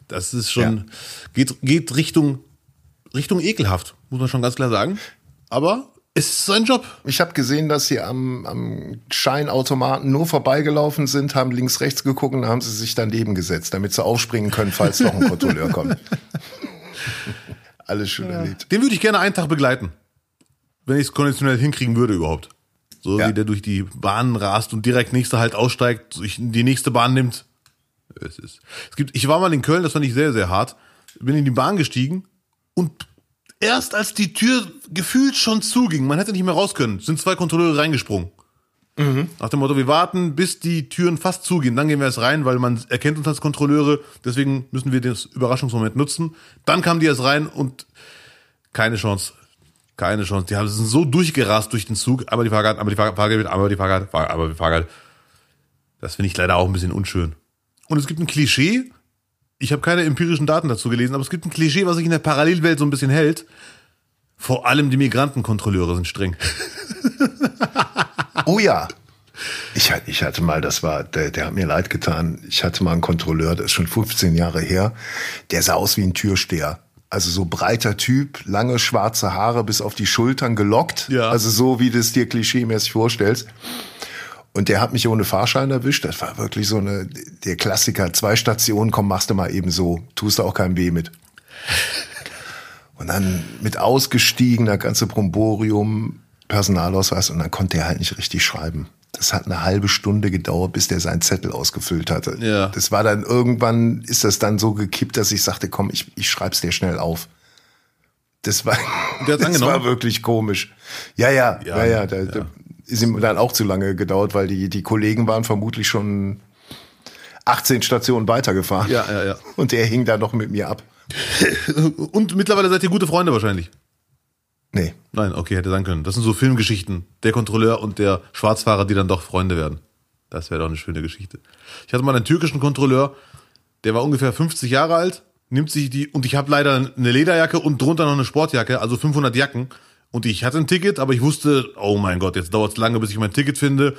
S1: Das ist schon, ja. geht, geht Richtung, Richtung ekelhaft, muss man schon ganz klar sagen. Aber ist sein Job.
S2: Ich habe gesehen, dass sie am, am Scheinautomaten nur vorbeigelaufen sind, haben links, rechts geguckt und haben sie sich daneben gesetzt, damit sie aufspringen können, falls noch ein Kontrolleur kommt. Alles schon ja. erlebt.
S1: Den würde ich gerne einen Tag begleiten. Wenn ich es konditionell hinkriegen würde überhaupt. So ja. wie der durch die Bahnen rast und direkt nächste halt aussteigt, die nächste Bahn nimmt. Es ist. Es gibt, ich war mal in Köln, das fand ich sehr, sehr hart. Bin in die Bahn gestiegen und erst als die Tür gefühlt schon zuging, man hätte nicht mehr raus können, sind zwei Kontrolleure reingesprungen. Mhm. Nach dem Motto, wir warten, bis die Türen fast zugehen, dann gehen wir erst rein, weil man erkennt uns als Kontrolleure, deswegen müssen wir den Überraschungsmoment nutzen. Dann kamen die erst rein und keine Chance. Keine Chance. Die haben sind so durchgerast durch den Zug, aber die Fahrgart, aber die Fahrgart, aber die Fahrgart, aber die Fahrgart. Das finde ich leider auch ein bisschen unschön. Und es gibt ein Klischee, ich habe keine empirischen Daten dazu gelesen, aber es gibt ein Klischee, was sich in der Parallelwelt so ein bisschen hält. Vor allem die Migrantenkontrolleure sind streng.
S2: oh ja. Ich, ich hatte mal, das war, der, der hat mir leid getan. Ich hatte mal einen Kontrolleur, das ist schon 15 Jahre her. Der sah aus wie ein Türsteher. Also so breiter Typ, lange schwarze Haare bis auf die Schultern gelockt. Ja. Also so, wie du es dir klischeemäßig vorstellst. Und der hat mich ohne Fahrschein erwischt. Das war wirklich so eine, der Klassiker. Zwei Stationen, komm, machst du mal eben so. Tust du auch kein Weh mit. Und dann mit ausgestiegen, das ganze Bromborium, Personalausweis und dann konnte er halt nicht richtig schreiben. Das hat eine halbe Stunde gedauert, bis der seinen Zettel ausgefüllt hatte. Ja. Das war dann irgendwann, ist das dann so gekippt, dass ich sagte, komm, ich, ich schreib's dir schnell auf. Das war, das war wirklich komisch. Ja, ja, ja, ja, ja, da, ja ist ihm dann auch zu lange gedauert, weil die, die Kollegen waren vermutlich schon 18 Stationen weitergefahren.
S1: Ja, ja, ja.
S2: Und der hing da noch mit mir ab.
S1: Und mittlerweile seid ihr gute Freunde wahrscheinlich.
S2: Nee.
S1: Nein, okay, hätte sein können. Das sind so Filmgeschichten. Der Kontrolleur und der Schwarzfahrer, die dann doch Freunde werden. Das wäre doch eine schöne Geschichte. Ich hatte mal einen türkischen Kontrolleur, der war ungefähr 50 Jahre alt, nimmt sich die, und ich habe leider eine Lederjacke und drunter noch eine Sportjacke, also 500 Jacken. Und ich hatte ein Ticket, aber ich wusste, oh mein Gott, jetzt dauert es lange, bis ich mein Ticket finde.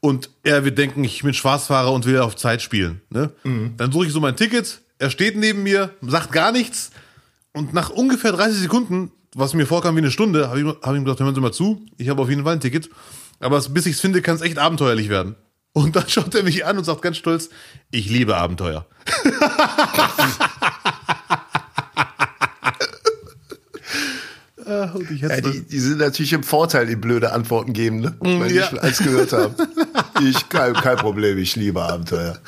S1: Und er wird denken, ich bin Schwarzfahrer und will auf Zeit spielen. Ne? Mhm. Dann suche ich so mein Ticket, er steht neben mir, sagt gar nichts. Und nach ungefähr 30 Sekunden, was mir vorkam wie eine Stunde, habe ich, hab ich ihm gesagt, hören Sie mal zu, ich habe auf jeden Fall ein Ticket. Aber bis ich es finde, kann es echt abenteuerlich werden. Und dann schaut er mich an und sagt ganz stolz, ich liebe Abenteuer.
S2: Ah, ja, die, die, sind natürlich im Vorteil, die blöde Antworten geben, ne? Mm, weil ja. ich eins gehört habe. Ich, kein, kein Problem, ich liebe Abenteuer.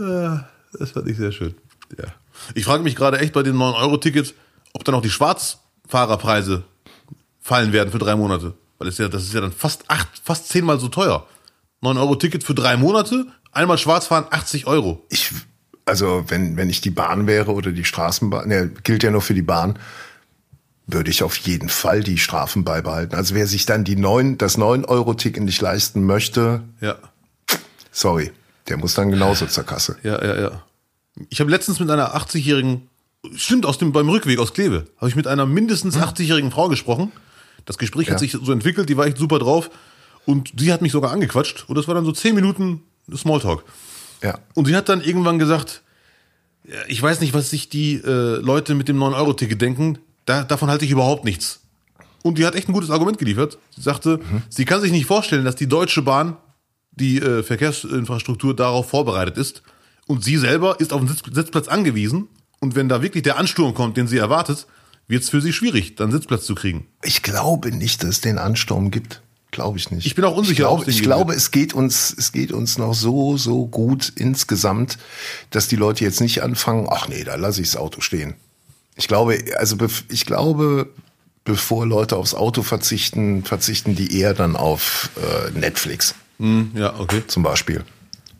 S1: Ah, das fand ich sehr schön. Ja. Ich frage mich gerade echt bei den 9-Euro-Tickets, ob dann auch die Schwarzfahrerpreise fallen werden für drei Monate. Weil das ist ja, das ist ja dann fast acht, fast zehnmal so teuer. 9-Euro-Ticket für drei Monate, einmal schwarz fahren, 80 Euro.
S2: Ich, also wenn, wenn ich die Bahn wäre oder die Straßenbahn, ne, gilt ja nur für die Bahn, würde ich auf jeden Fall die Strafen beibehalten. Also wer sich dann die neun, das 9-Euro-Ticket nicht leisten möchte,
S1: ja.
S2: sorry, der muss dann genauso zur Kasse.
S1: Ja, ja, ja. Ich habe letztens mit einer 80-jährigen, stimmt, aus dem, beim Rückweg aus Kleve, habe ich mit einer mindestens 80-jährigen Frau gesprochen. Das Gespräch ja. hat sich so entwickelt, die war echt super drauf. Und sie hat mich sogar angequatscht. Und das war dann so zehn Minuten Smalltalk.
S2: Ja.
S1: Und sie hat dann irgendwann gesagt, ich weiß nicht, was sich die äh, Leute mit dem 9-Euro-Ticket denken. Da, davon halte ich überhaupt nichts. Und die hat echt ein gutes Argument geliefert. Sie sagte, mhm. sie kann sich nicht vorstellen, dass die Deutsche Bahn, die äh, Verkehrsinfrastruktur darauf vorbereitet ist. Und sie selber ist auf den Sitz, Sitzplatz angewiesen. Und wenn da wirklich der Ansturm kommt, den sie erwartet, wird es für sie schwierig, dann Sitzplatz zu kriegen.
S2: Ich glaube nicht, dass es den Ansturm gibt. Glaube ich nicht.
S1: Ich bin auch unsicher.
S2: Ich glaube, ich glaube, es geht uns, es geht uns noch so, so gut insgesamt, dass die Leute jetzt nicht anfangen, ach nee, da lasse ich das Auto stehen. Ich glaube, also ich glaube, bevor Leute aufs Auto verzichten, verzichten die eher dann auf äh, Netflix.
S1: Mm, ja, okay.
S2: Zum Beispiel.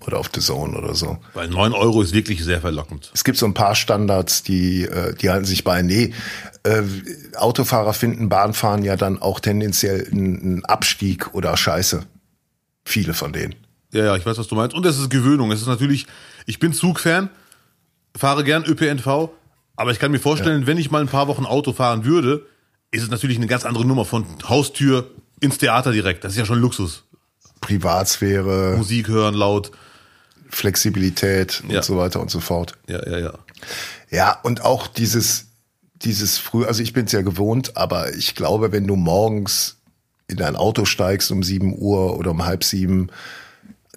S2: Oder auf The Zone oder so.
S1: Weil 9 Euro ist wirklich sehr verlockend.
S2: Es gibt so ein paar Standards, die, äh, die halten sich bei. Nee, äh, Autofahrer finden Bahnfahren ja dann auch tendenziell ein Abstieg oder Scheiße. Viele von denen.
S1: Ja, ja, ich weiß, was du meinst. Und es ist Gewöhnung. Es ist natürlich, ich bin Zugfan, fahre gern ÖPNV, aber ich kann mir vorstellen, ja. wenn ich mal ein paar Wochen Auto fahren würde, ist es natürlich eine ganz andere Nummer von Haustür ins Theater direkt. Das ist ja schon Luxus.
S2: Privatsphäre.
S1: Musik hören laut.
S2: Flexibilität ja. und so weiter und so fort.
S1: Ja, ja, ja.
S2: Ja, und auch dieses, dieses früh, also ich bin es ja gewohnt, aber ich glaube, wenn du morgens in dein Auto steigst um sieben Uhr oder um halb sieben,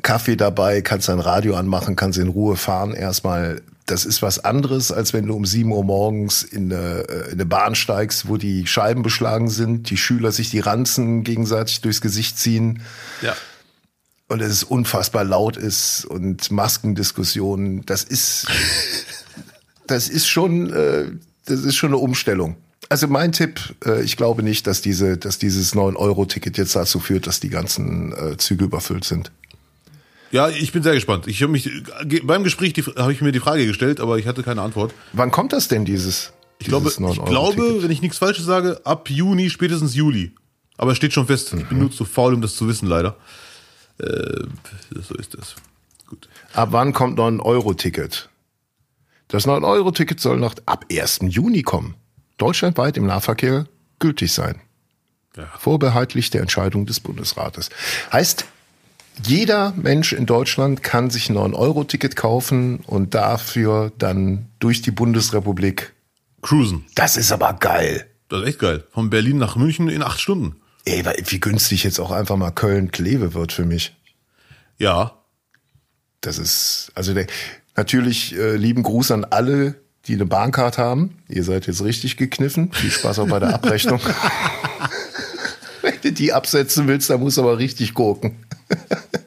S2: Kaffee dabei, kannst dein Radio anmachen, kannst in Ruhe fahren erstmal das ist was anderes, als wenn du um sieben Uhr morgens in eine, äh, in eine Bahn steigst, wo die Scheiben beschlagen sind, die Schüler sich die Ranzen gegenseitig durchs Gesicht ziehen.
S1: Ja.
S2: Und es unfassbar laut ist und Maskendiskussionen. Das ist, das ist schon, äh, das ist schon eine Umstellung. Also mein Tipp, äh, ich glaube nicht, dass diese, dass dieses 9-Euro-Ticket jetzt dazu führt, dass die ganzen Züge überfüllt sind.
S1: Ja, ich bin sehr gespannt. Ich habe mich beim Gespräch habe ich mir die Frage gestellt, aber ich hatte keine Antwort.
S2: Wann kommt das denn dieses?
S1: Ich glaube, ich glaube, wenn ich nichts Falsches sage, ab Juni, spätestens Juli. Aber es steht schon fest. Mhm. Ich bin mhm. nur zu faul, um das zu wissen, leider. Äh, so ist das.
S2: Gut. Ab wann kommt 9-Euro-Ticket? Das 9-Euro-Ticket soll noch ab 1. Juni kommen. Deutschlandweit im Nahverkehr gültig sein. Ja. Vorbehaltlich der Entscheidung des Bundesrates. Heißt, jeder Mensch in Deutschland kann sich ein 9-Euro-Ticket kaufen und dafür dann durch die Bundesrepublik
S1: cruisen.
S2: Das ist aber geil.
S1: Das ist echt geil. Von Berlin nach München in acht Stunden.
S2: Ey, wie günstig jetzt auch einfach mal Köln-Kleve wird für mich.
S1: Ja.
S2: Das ist, also der, natürlich äh, lieben Gruß an alle, die eine Bahncard haben. Ihr seid jetzt richtig gekniffen. Viel Spaß auch bei der Abrechnung. Wenn du die absetzen willst, dann musst du aber richtig gucken.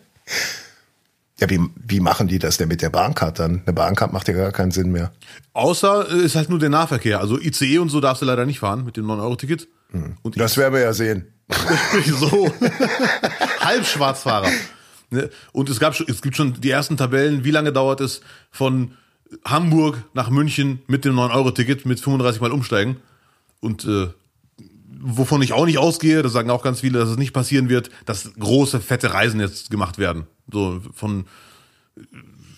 S2: Ja, wie, wie machen die das denn mit der Bahncard dann? Eine Bahncard macht ja gar keinen Sinn mehr.
S1: Außer äh, ist halt nur der Nahverkehr. Also ICE und so darfst du leider nicht fahren mit dem 9-Euro-Ticket.
S2: Hm. das werden wir ja sehen.
S1: so. Halbschwarzfahrer. Ne? Und es gab es gibt schon die ersten Tabellen, wie lange dauert es von Hamburg nach München mit dem 9-Euro-Ticket mit 35 Mal umsteigen. Und äh, wovon ich auch nicht ausgehe, das sagen auch ganz viele, dass es nicht passieren wird, dass große, fette Reisen jetzt gemacht werden. So von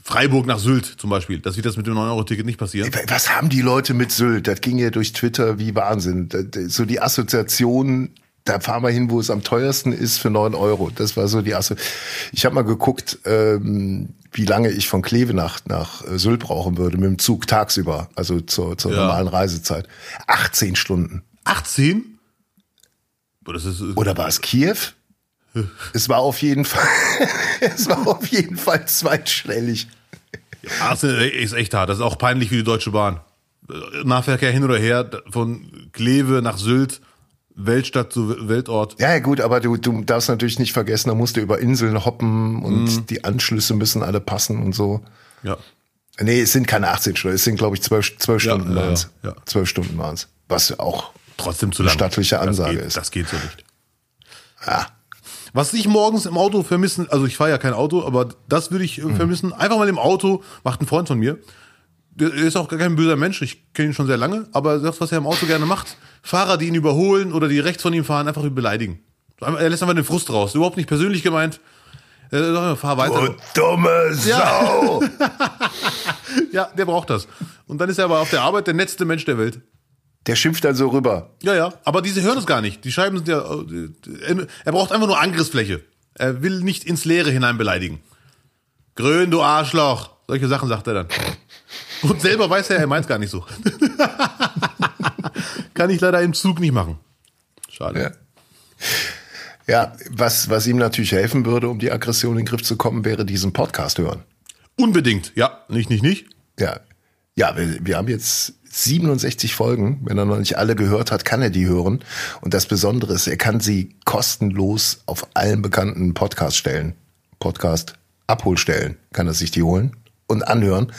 S1: Freiburg nach Sylt zum Beispiel. Das wird das mit dem 9-Euro-Ticket nicht passieren.
S2: Was haben die Leute mit Sylt? Das ging ja durch Twitter wie Wahnsinn. So die Assoziation, da fahren wir hin, wo es am teuersten ist für 9 Euro. Das war so die Assoziation. Ich habe mal geguckt, ähm, wie lange ich von Kleve nach, nach Sylt brauchen würde mit dem Zug tagsüber, also zur, zur ja. normalen Reisezeit. 18 Stunden.
S1: 18?
S2: Oder war es Kiew? es war auf jeden Fall. es war auf jeden Fall zweistellig.
S1: Ja, das ist echt hart. Das ist auch peinlich für die Deutsche Bahn. Nahverkehr hin oder her, von Kleve nach Sylt, Weltstadt zu Weltort.
S2: Ja, gut, aber du, du darfst natürlich nicht vergessen, da musst du über Inseln hoppen und mhm. die Anschlüsse müssen alle passen und so.
S1: Ja.
S2: Nee, es sind keine 18 Stunden, es sind, glaube ich, 12, 12 ja, Stunden waren es. Ja, ja. 12 Stunden waren es. Was auch
S1: trotzdem zu lang.
S2: stattliche Ansage
S1: das geht,
S2: ist.
S1: Das geht so nicht.
S2: Ja.
S1: Was ich morgens im Auto vermissen, also ich fahre ja kein Auto, aber das würde ich mhm. vermissen. Einfach mal im Auto, macht ein Freund von mir. Der ist auch gar kein böser Mensch, ich kenne ihn schon sehr lange, aber das, was er im Auto gerne macht, Fahrer, die ihn überholen oder die rechts von ihm fahren, einfach beleidigen. Er lässt einfach den Frust raus. Überhaupt nicht persönlich gemeint. Äh, fahr weiter.
S2: Du dumme Sau!
S1: Ja. ja, der braucht das. Und dann ist er aber auf der Arbeit der netteste Mensch der Welt.
S2: Der schimpft dann so rüber.
S1: Ja, ja. Aber diese hören es gar nicht. Die Scheiben sind ja. Äh, er braucht einfach nur Angriffsfläche. Er will nicht ins Leere hinein beleidigen. Grün, du Arschloch. Solche Sachen sagt er dann. Und selber weiß er, er meint es gar nicht so. Kann ich leider im Zug nicht machen. Schade.
S2: Ja. Ja, was, was ihm natürlich helfen würde, um die Aggression in den Griff zu kommen, wäre diesen Podcast hören.
S1: Unbedingt, ja. Nicht, nicht, nicht.
S2: Ja. Ja, wir, wir haben jetzt 67 Folgen. Wenn er noch nicht alle gehört hat, kann er die hören. Und das Besondere ist, er kann sie kostenlos auf allen bekannten Podcast-Stellen, Podcast-Abholstellen, kann er sich die holen und anhören.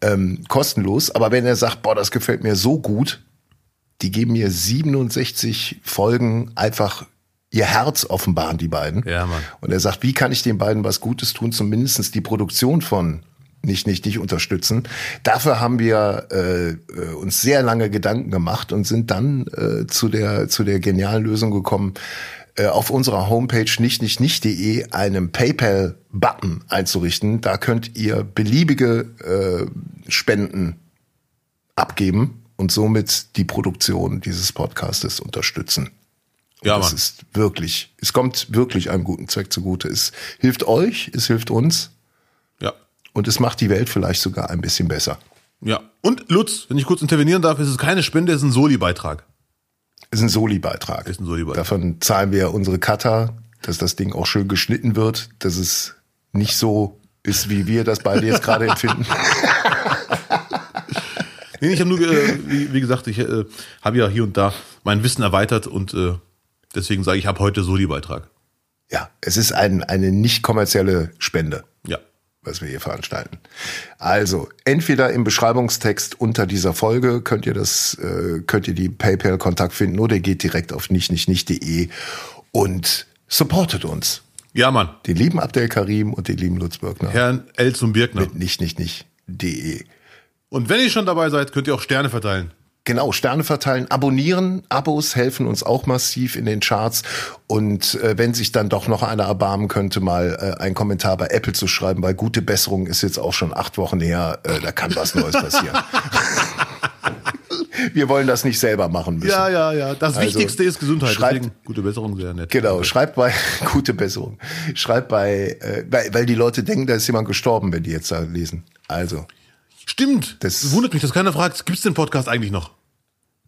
S2: Ähm, kostenlos. Aber wenn er sagt, boah, das gefällt mir so gut, die geben mir 67 Folgen einfach ihr Herz offenbaren, die beiden.
S1: Ja, Mann.
S2: Und er sagt, wie kann ich den beiden was Gutes tun, zumindest die Produktion von nicht, nicht, nicht unterstützen. Dafür haben wir äh, äh, uns sehr lange Gedanken gemacht und sind dann äh, zu der zu der genialen Lösung gekommen, äh, auf unserer Homepage nicht nicht nicht.de einen PayPal-Button einzurichten. Da könnt ihr beliebige äh, Spenden abgeben und somit die Produktion dieses Podcastes unterstützen. Und
S1: ja,
S2: das
S1: Mann.
S2: ist wirklich, es kommt wirklich einem guten Zweck zugute. Es hilft euch, es hilft uns. Und es macht die Welt vielleicht sogar ein bisschen besser.
S1: Ja. Und Lutz, wenn ich kurz intervenieren darf, ist es keine Spende, es ist ein Soli-Beitrag.
S2: Es ist ein Soli-Beitrag.
S1: Ist ein Soli-Beitrag.
S2: Davon zahlen wir unsere Cutter, dass das Ding auch schön geschnitten wird, dass es nicht so ist, wie wir das beide jetzt gerade empfinden.
S1: Nee, ich habe nur, äh, wie, wie, gesagt, ich äh, habe ja hier und da mein Wissen erweitert und äh, deswegen sage ich, habe heute Soli-Beitrag.
S2: Ja, es ist ein, eine nicht kommerzielle Spende. Was wir hier veranstalten. Also, entweder im Beschreibungstext unter dieser Folge könnt ihr das, äh, könnt ihr die PayPal-Kontakt finden oder ihr geht direkt auf nicht, nicht, nicht.de und supportet uns.
S1: Ja, Mann.
S2: Den lieben Abdel Karim und den lieben Lutz Birkner.
S1: Herrn Elzum Birkner.
S2: Mit nicht, nicht, nicht.de.
S1: Und wenn ihr schon dabei seid, könnt ihr auch Sterne verteilen.
S2: Genau, Sterne verteilen, abonnieren. Abos helfen uns auch massiv in den Charts. Und äh, wenn sich dann doch noch einer erbarmen könnte, mal äh, einen Kommentar bei Apple zu schreiben, weil gute Besserung ist jetzt auch schon acht Wochen her, äh, da kann was Neues passieren. Wir wollen das nicht selber machen müssen.
S1: Ja, ja, ja. Das
S2: Also,
S1: Wichtigste ist Gesundheit.
S2: schreibt-
S1: Deswegen gute Besserung, sehr nett.
S2: Genau, schreibt bei gute Besserung. Schreibt bei, äh, weil, weil die Leute denken, da ist jemand gestorben, wenn die jetzt da lesen. Also
S1: Stimmt.
S2: Das-
S1: Das wundert mich, dass keiner fragt, gibt's den Podcast eigentlich noch?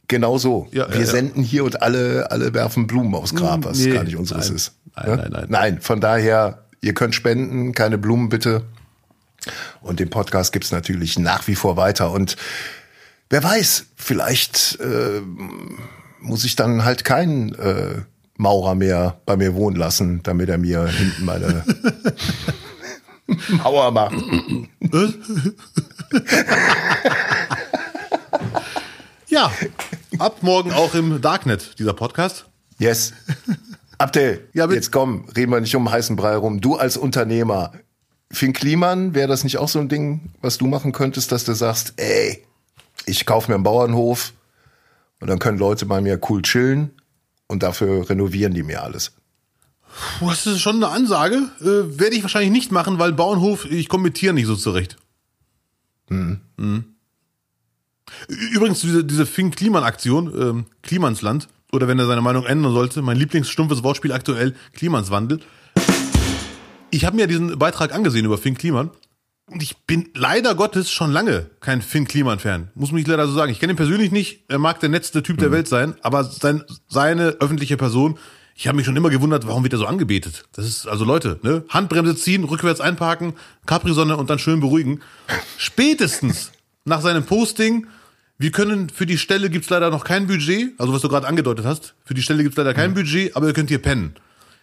S2: Genau so.
S1: Ja,
S2: Wir
S1: ja,
S2: senden hier und alle alle werfen Blumen aufs Grab, was
S1: Nee,
S2: gar nicht unseres
S1: nein.
S2: ist.
S1: Nein,
S2: Ja?
S1: nein, nein.
S2: Nein, von daher, ihr könnt spenden, keine Blumen bitte. Und den Podcast gibt's natürlich nach wie vor weiter. Und wer weiß, vielleicht äh, muss ich dann halt keinen äh, Maurer mehr bei mir wohnen lassen, damit er mir hinten meine Mauer macht.
S1: Ja. Ab morgen auch im Darknet, dieser Podcast.
S2: Yes. Abdel,
S1: Ja, bitte.
S2: jetzt komm, reden wir nicht um heißen Brei rum. Du als Unternehmer, Finn Kliman, wäre das nicht auch so ein Ding, was du machen könntest, dass du sagst, ey, ich kaufe mir einen Bauernhof und dann können Leute bei mir cool chillen und dafür renovieren die mir alles.
S1: Puh, Das ist schon eine Ansage. Äh, Werde ich wahrscheinlich nicht machen, weil Bauernhof, ich komme mit Tieren nicht so zurecht. Mhm. Übrigens, diese, diese Fink-Kliman-Aktion, ähm, Klimansland, oder wenn er seine Meinung ändern sollte, mein Lieblingsstumpfes Wortspiel aktuell, Klimanswandel. Ich habe mir diesen Beitrag angesehen über Fink Kliman und ich bin leider Gottes schon lange kein Fink Kliman-Fan. Muss mich leider so sagen. Ich kenne ihn persönlich nicht, er mag der netteste Typ der Welt sein, aber sein, seine öffentliche Person Ich habe mich schon immer gewundert, warum wird er so angebetet? Das ist, also Leute, ne? Handbremse ziehen, rückwärts einparken, Capri-Sonne und dann schön beruhigen. Spätestens nach seinem Posting, wir können, für die Stelle gibt's leider noch kein Budget, also was du gerade angedeutet hast, für die Stelle gibt's leider kein Budget, aber ihr könnt hier pennen.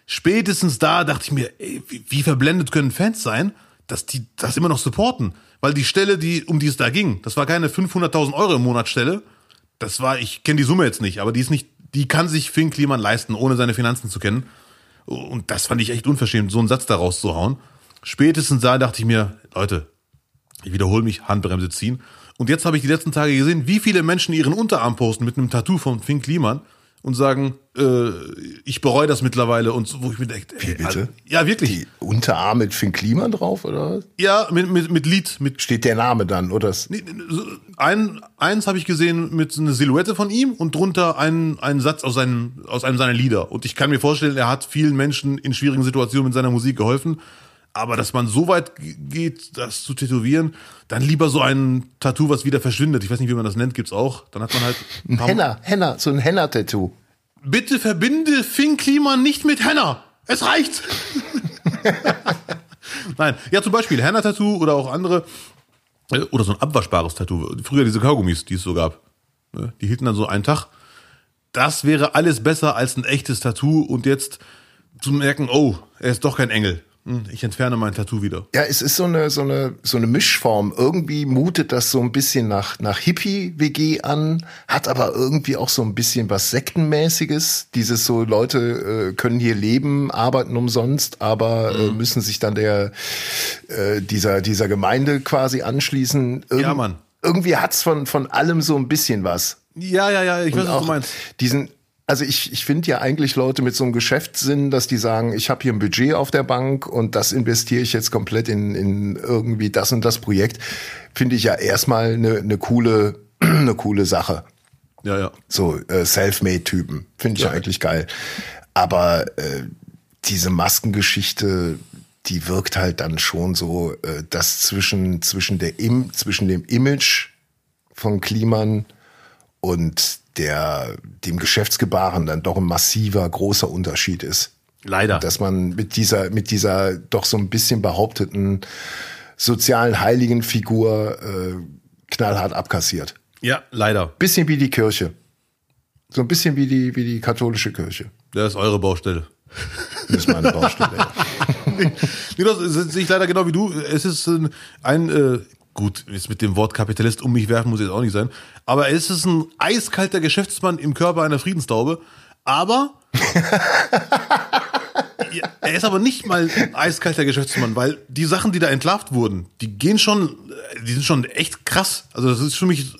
S1: Spätestens da dachte ich mir, ey, wie, wie verblendet können Fans sein, dass die das immer noch supporten? Weil die Stelle, die, um die es da ging, das war keine 500.000 Euro im Monat Stelle. Das war, ich kenne die Summe jetzt nicht, aber die ist nicht, die kann sich Finn Kliman leisten, ohne seine Finanzen zu kennen. Und das fand ich echt unverschämt, so einen Satz da rauszuhauen. Spätestens da dachte ich mir, Leute, ich wiederhole mich, Handbremse ziehen. Und jetzt habe ich die letzten Tage gesehen, wie viele Menschen ihren Unterarm posten mit einem Tattoo von Finn Kliman und sagen, äh, ich bereue das mittlerweile und so, wo ich mir denke,
S2: bitte?
S1: Also, ja, wirklich.
S2: Die Unterarm mit Finn Kliman drauf, oder?
S1: Ja, mit, mit, mit Lied, mit
S2: Steht der Name dann, oder?
S1: Ein, eins habe ich gesehen mit einer Silhouette von ihm und drunter einen, einen Satz aus, seinen, aus einem seiner Lieder. Und ich kann mir vorstellen, er hat vielen Menschen in schwierigen Situationen mit seiner Musik geholfen. Aber dass man so weit geht, das zu tätowieren, dann lieber so ein Tattoo, was wieder verschwindet. Ich weiß nicht, wie man das nennt, gibt's auch. Dann hat man halt ein
S2: Henna, Henna, so ein Henna-Tattoo.
S1: Bitte verbinde Finn Kliman nicht mit Henna. Es reicht. Nein, ja zum Beispiel Henna-Tattoo oder auch andere. äh, Oder so ein abwaschbares Tattoo. Früher diese Kaugummis, die es so gab. Ne, Die hielten dann so einen Tag. Das wäre alles besser als ein echtes Tattoo und jetzt zu merken, oh, er ist doch kein Engel. Hm, Ich entferne mein Tattoo wieder.
S2: Ja, es ist so eine, so eine, so eine Mischform. Irgendwie mutet das so ein bisschen nach, nach Hippie-WG an, hat aber irgendwie auch so ein bisschen was Sektenmäßiges. Dieses so, Leute äh, können hier leben, arbeiten umsonst, aber äh, müssen sich dann der, äh, dieser, dieser Gemeinde quasi anschließen. Irgend,
S1: Ja, Mann.
S2: Irgendwie hat's von, von allem so ein bisschen was.
S1: Ja, ja, ja, ich weiß, was du
S2: auch
S1: meinst.
S2: Diesen, also ich, ich finde ja eigentlich Leute mit so einem Geschäftssinn, dass die sagen, ich habe hier ein Budget auf der Bank und das investiere ich jetzt komplett in, in irgendwie das und das Projekt, finde ich ja erstmal eine, eine coole, eine coole Sache.
S1: Ja, ja.
S2: So äh, Selfmade-Typen. Finde ich
S1: Ja.
S2: eigentlich geil. Aber äh, diese Maskengeschichte, die wirkt halt dann schon so, äh, dass zwischen, zwischen, der Im zwischen dem Image von Kliman und der, dem Geschäftsgebaren dann doch ein massiver, großer Unterschied ist.
S1: Leider.
S2: Dass man mit dieser, mit dieser doch so ein bisschen behaupteten sozialen Heiligenfigur äh, knallhart abkassiert.
S1: ja, leider.
S2: Bisschen wie die Kirche. So ein bisschen wie die, wie die katholische Kirche.
S1: Das ist eure Baustelle.
S2: Das ist meine Baustelle.
S1: Nee, das sehe ich leider genau wie du. Es ist ein, ein äh, gut, jetzt mit dem Wort Kapitalist um mich werfen muss jetzt auch nicht sein, aber es ist ein eiskalter Geschäftsmann im Körper einer Friedenstaube, aber er ist aber nicht mal ein eiskalter Geschäftsmann, weil die Sachen, die da entlarvt wurden, die gehen schon, die sind schon echt krass. Also das ist für mich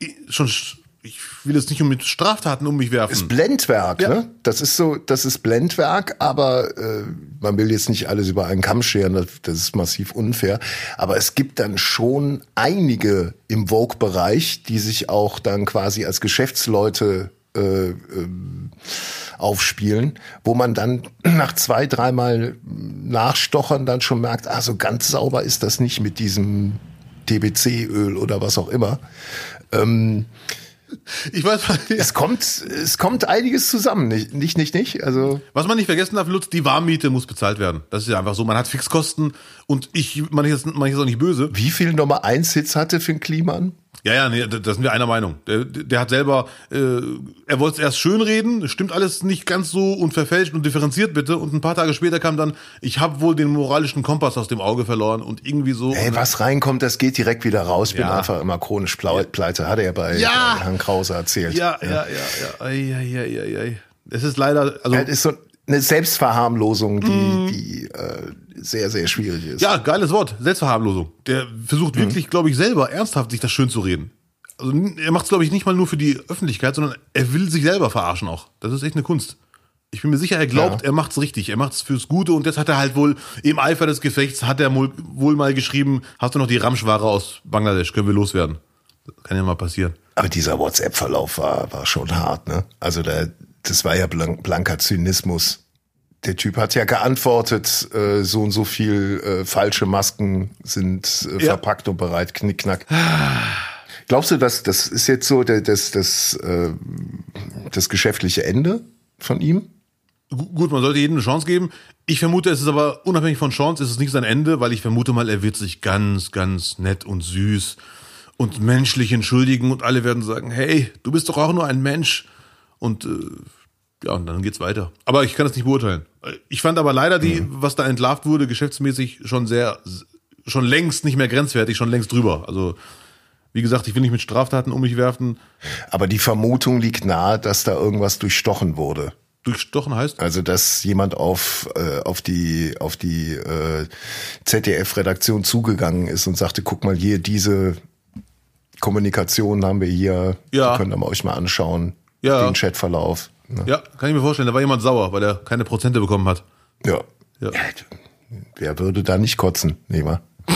S1: äh, schon, ich will jetzt nicht mit Straftaten um mich werfen.
S2: Das Blendwerk,
S1: Ja.
S2: ne? Das ist so, das ist Blendwerk, aber äh, man will jetzt nicht alles über einen Kamm scheren, das, das ist massiv unfair. Aber es gibt dann schon einige im Vogue-Bereich, die sich auch dann quasi als Geschäftsleute äh, ähm, aufspielen, wo man dann nach zwei, dreimal Nachstochern dann schon merkt, ah, so ganz sauber ist das nicht mit diesem TBC-Öl oder was auch immer.
S1: Ich weiß,
S2: Es kommt, es kommt einiges zusammen, nicht, nicht, nicht, nicht. Also
S1: Was man nicht vergessen darf, Lutz, die Warmmiete muss bezahlt werden. Das ist ja einfach so. Man hat Fixkosten und ich, man ist, man ist auch nicht böse.
S2: wie viel Nummer eins Hits hatte Finn Kliman?
S1: Ja, ja, nee, da sind wir einer Meinung. Der, der hat selber, äh, er wollte es erst schönreden, stimmt alles nicht ganz so und verfälscht und differenziert bitte. Und ein paar Tage später kam dann, ich habe wohl den moralischen Kompass aus dem Auge verloren und irgendwie so.
S2: Ey, was reinkommt, das geht direkt wieder raus. Ich bin
S1: Ja.
S2: einfach immer chronisch pleite. Hat er ja bei,
S1: Ja.
S2: Herrn Krause erzählt.
S1: ja, ja, ja, ja. Ei, ei, ei, ei. Es ist leider, also.
S2: Das ist so eine Selbstverharmlosung, die, die äh, sehr, sehr schwierig ist.
S1: Ja, geiles Wort. Selbstverharmlosung. Der versucht wirklich, glaube ich, selber ernsthaft sich das schön zu reden. Also er macht es, glaube ich, nicht mal nur für die Öffentlichkeit, sondern er will sich selber verarschen auch. Das ist echt eine Kunst. Ich bin mir sicher, er glaubt,
S2: Ja.
S1: er macht's richtig. Er macht's fürs Gute und jetzt hat er halt wohl im Eifer des Gefechts hat er wohl, wohl mal geschrieben, hast du noch die Ramschware aus Bangladesch, können wir loswerden. Das kann ja mal passieren.
S2: Aber dieser WhatsApp-Verlauf war, war schon hart, ne? Also der, das war ja blank, blanker Zynismus. Der Typ hat ja geantwortet, äh, so und so viel äh, falsche Masken sind äh,
S1: Ja.
S2: verpackt und bereit, knickknack. Glaubst du, dass das ist jetzt so der, das, das, äh, das geschäftliche Ende von ihm?
S1: Gut, man sollte jedem eine Chance geben. Ich vermute, es ist aber unabhängig von Chance, ist es nicht sein Ende, weil ich vermute mal, er wird sich ganz, ganz nett und süß und menschlich entschuldigen und alle werden sagen, hey, du bist doch auch nur ein Mensch. Und äh, ja, und dann geht's weiter. Aber ich kann das nicht beurteilen. Ich fand aber leider die, mhm. was da entlarvt wurde, geschäftsmäßig schon sehr, schon längst nicht mehr grenzwertig, schon längst drüber. Also wie gesagt, ich will nicht mit Straftaten um mich werfen.
S2: Aber die Vermutung liegt nahe, dass da irgendwas durchstochen wurde.
S1: Durchstochen heißt?
S2: Also dass jemand auf äh, auf die auf die äh, ZDF-Redaktion zugegangen ist und sagte, guck mal hier diese Kommunikation haben wir hier, ja. könnt ihr euch mal anschauen, ja. den Chatverlauf.
S1: Ne? Ja, kann ich mir vorstellen. Da war jemand sauer, weil er keine Prozente bekommen hat.
S2: Ja. ja. Wer würde da nicht kotzen, nee, wa?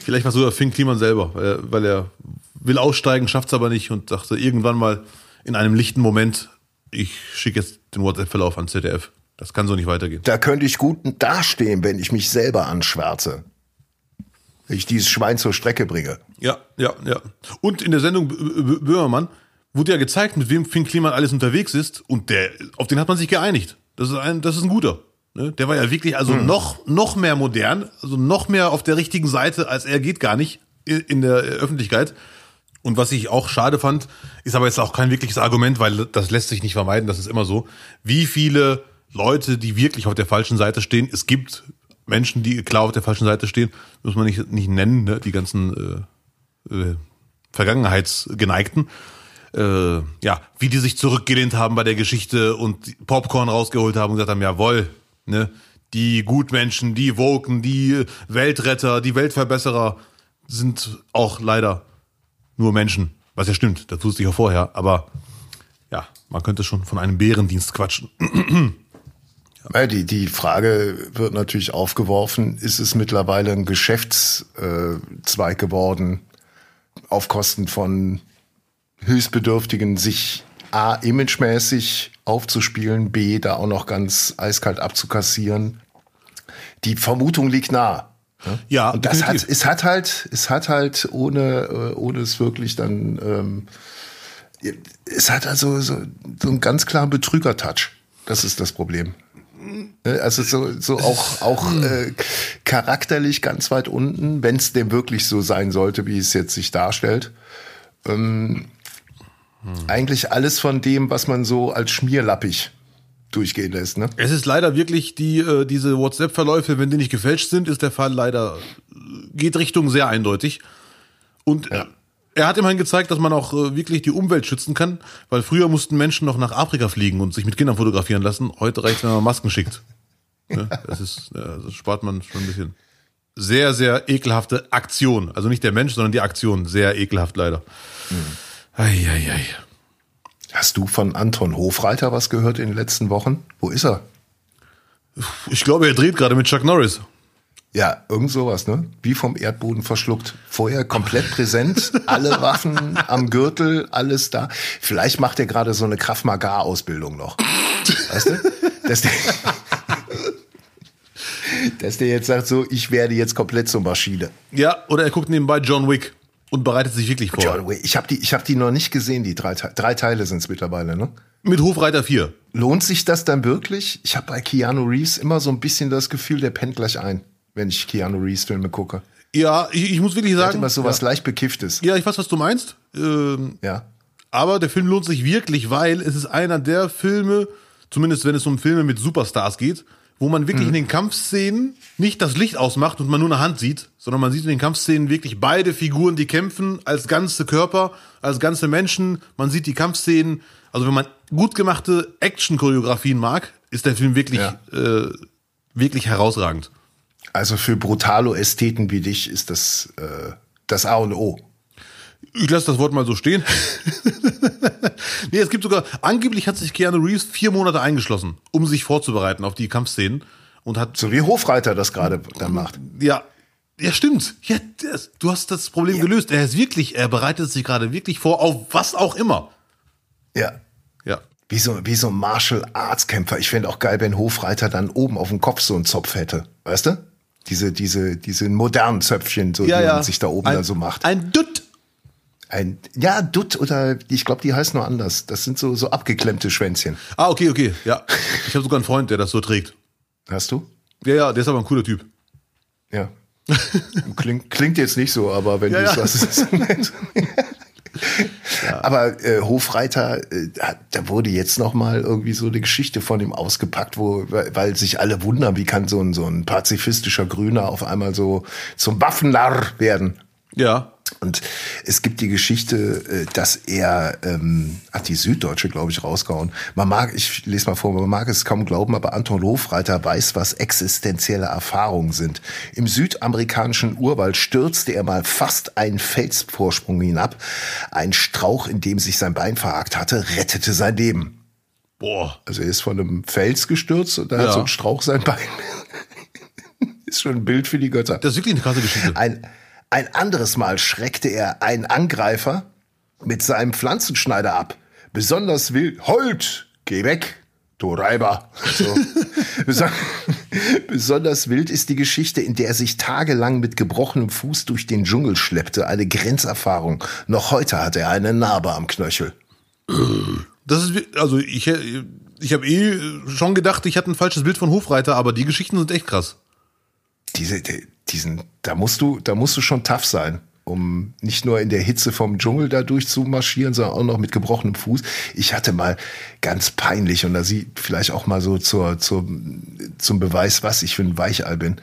S1: Vielleicht war sogar Finn Kliman selber, weil er will aussteigen, schafft es aber nicht und dachte irgendwann mal in einem lichten Moment, ich schicke jetzt den WhatsApp-Verlauf an ZDF. Das kann so nicht weitergehen.
S2: Da könnte ich gut dastehen, wenn ich mich selber anschwärze. Wenn ich dieses Schwein zur Strecke bringe.
S1: Ja, ja, ja. Und in der Sendung Böhmermann wurde ja gezeigt, mit wem Finn Kliman alles unterwegs ist und der, auf den hat man sich geeinigt. Das ist ein, das ist ein guter. Ne? Der war ja wirklich also hm. noch, noch mehr modern, also noch mehr auf der richtigen Seite, als er geht gar nicht in der Öffentlichkeit. Und was ich auch schade fand, ist aber jetzt auch kein wirkliches Argument, weil das lässt sich nicht vermeiden, das ist immer so. Wie viele Leute, die wirklich auf der falschen Seite stehen, es gibt Menschen, die klar auf der falschen Seite stehen, muss man nicht, nicht nennen, ne? die ganzen äh, äh, Vergangenheitsgeneigten. Äh, ja, wie die sich zurückgelehnt haben bei der Geschichte und Popcorn rausgeholt haben und gesagt haben, jawohl, Ne? Die Gutmenschen, die Woken, die Weltretter, die Weltverbesserer sind auch leider nur Menschen. Was ja stimmt, das wusste ich auch vorher, aber ja, man könnte schon von einem Bärendienst quatschen.
S2: ja. Die, die Frage wird natürlich aufgeworfen, ist es mittlerweile ein Geschäftszweig geworden, auf Kosten von Hilfsbedürftigen sich A, imagemäßig aufzuspielen, B, da auch noch ganz eiskalt abzukassieren. Die Vermutung liegt nah.
S1: Ne? Ja,
S2: und das hat, es hat halt, es hat halt ohne, äh, ohne es wirklich dann, ähm, es hat also so, so einen ganz klaren Betrüger-Touch. Das ist das Problem. Ne? Also so, so auch, auch äh, charakterlich ganz weit unten, wenn es dem wirklich so sein sollte, wie es jetzt sich darstellt. Ähm, hm. Eigentlich alles von dem, was man so als schmierlappig durchgehen lässt. Ne?
S1: Es ist leider wirklich die äh, diese WhatsApp-Verläufe, wenn die nicht gefälscht sind, ist der Fall leider geht Richtung sehr eindeutig. Und ja. er hat immerhin gezeigt, dass man auch äh, wirklich die Umwelt schützen kann, weil früher mussten Menschen noch nach Afrika fliegen und sich mit Kindern fotografieren lassen. Heute reicht wenn man Masken schickt. Ja, das ist, ja, das spart man schon ein bisschen. Sehr, sehr ekelhafte Aktion. Also nicht der Mensch, sondern die Aktion. Sehr ekelhaft leider. Mhm. Eieiei.
S2: Hast du von Anton Hofreiter was gehört in den letzten Wochen? Wo ist er?
S1: Ich glaube, er dreht gerade mit Chuck Norris.
S2: Ja, irgend sowas, ne? Wie vom Erdboden verschluckt. Vorher komplett präsent, alle Waffen am Gürtel, alles da. Vielleicht macht er gerade so eine Kraft-Magar-Ausbildung noch. Weißt du? Dass der, dass der jetzt sagt so, ich werde jetzt komplett zur Maschine.
S1: Ja, oder er guckt nebenbei John Wick und bereitet sich wirklich vor.
S2: John Wick. Ich habe die, ich hab die noch nicht gesehen, die drei, drei Teile sind es mittlerweile, ne?
S1: Mit Hofreiter 4.
S2: Lohnt sich das dann wirklich? Ich habe bei Keanu Reeves immer so ein bisschen das Gefühl, der pennt gleich ein, wenn ich Keanu Reeves Filme gucke.
S1: Ja, ich, ich muss wirklich sagen.
S2: Was
S1: ja.
S2: leicht bekifftes.
S1: Ja, ich weiß, was du meinst. Ähm, ja. Aber der Film lohnt sich wirklich, weil es ist einer der Filme, zumindest wenn es um Filme mit Superstars geht, wo man wirklich mhm. in den Kampfszenen nicht das Licht ausmacht und man nur eine Hand sieht, sondern man sieht in den Kampfszenen wirklich beide Figuren, die kämpfen, als ganze Körper, als ganze Menschen. Man sieht die Kampfszenen. Also wenn man gut gemachte Action-Choreografien mag, ist der Film wirklich, ja. äh, wirklich herausragend.
S2: Also für Brutalo-Ästheten wie dich ist das äh, das A und O.
S1: Ich lasse das Wort mal so stehen. nee, es gibt sogar, angeblich hat sich Keanu Reeves vier Monate eingeschlossen, um sich vorzubereiten auf die Kampfszenen. Und hat.
S2: So wie Hofreiter das gerade dann macht.
S1: Ja. Ja, stimmt. Ja, das, du hast das Problem ja. gelöst. Er ist wirklich, er bereitet sich gerade wirklich vor, auf was auch immer.
S2: Ja. Ja. Wie so, wie so ein Martial Arts Kämpfer. Ich fände auch geil, wenn Hofreiter dann oben auf dem Kopf so einen Zopf hätte. Weißt du? Diese, diese, diese modernen Zöpfchen, so,
S1: ja,
S2: die
S1: ja.
S2: man sich da oben
S1: ein,
S2: dann so macht.
S1: Ein Dutt
S2: Ein, ja, Dutt oder ich glaube, die heißt nur anders. Das sind so, so abgeklemmte Schwänzchen.
S1: Ah, okay, okay, ja. Ich habe sogar einen Freund, der das so trägt.
S2: Hast du?
S1: Ja, ja, der ist aber ein cooler Typ.
S2: Ja. klingt, klingt jetzt nicht so, aber wenn ja, du es ja. sagst. ja. Aber äh, Hofreiter, äh, da wurde jetzt noch mal irgendwie so eine Geschichte von ihm ausgepackt, wo, weil sich alle wundern, wie kann so ein, so ein pazifistischer Grüner auf einmal so zum Waffennarr werden.
S1: Ja.
S2: Und es gibt die Geschichte, äh, dass er, ähm, hat die Süddeutsche, glaube ich, rausgehauen. Man mag, ich lese mal vor, man mag es kaum glauben, aber Anton Hofreiter weiß, was existenzielle Erfahrungen sind. Im südamerikanischen Urwald stürzte er mal fast einen Felsvorsprung hinab. Ein Strauch, in dem sich sein Bein verhakt hatte, rettete sein Leben.
S1: Boah.
S2: Also er ist von einem Fels gestürzt und da ja. hat so ein Strauch sein Bein. ist schon ein Bild für die Götter.
S1: Das ist wirklich eine krasse Geschichte.
S2: Ein, ein anderes Mal schreckte er einen Angreifer mit seinem Pflanzenschneider ab. Besonders wild. Holt! Geh weg! Du Reiber. So. Besonders wild ist die Geschichte, in der er sich tagelang mit gebrochenem Fuß durch den Dschungel schleppte. Eine Grenzerfahrung. Noch heute hat er eine Narbe am Knöchel.
S1: Das ist, also ich, ich habe eh schon gedacht, ich hatte ein falsches Bild von Hofreiter, aber die Geschichten sind echt krass.
S2: Diese, diesen, da musst du, da musst du schon tough sein, um nicht nur in der Hitze vom Dschungel da durchzumarschieren, sondern auch noch mit gebrochenem Fuß. Ich hatte mal ganz peinlich, und da sieht vielleicht auch mal so zur, zur, zum Beweis, was ich für ein Weichall bin.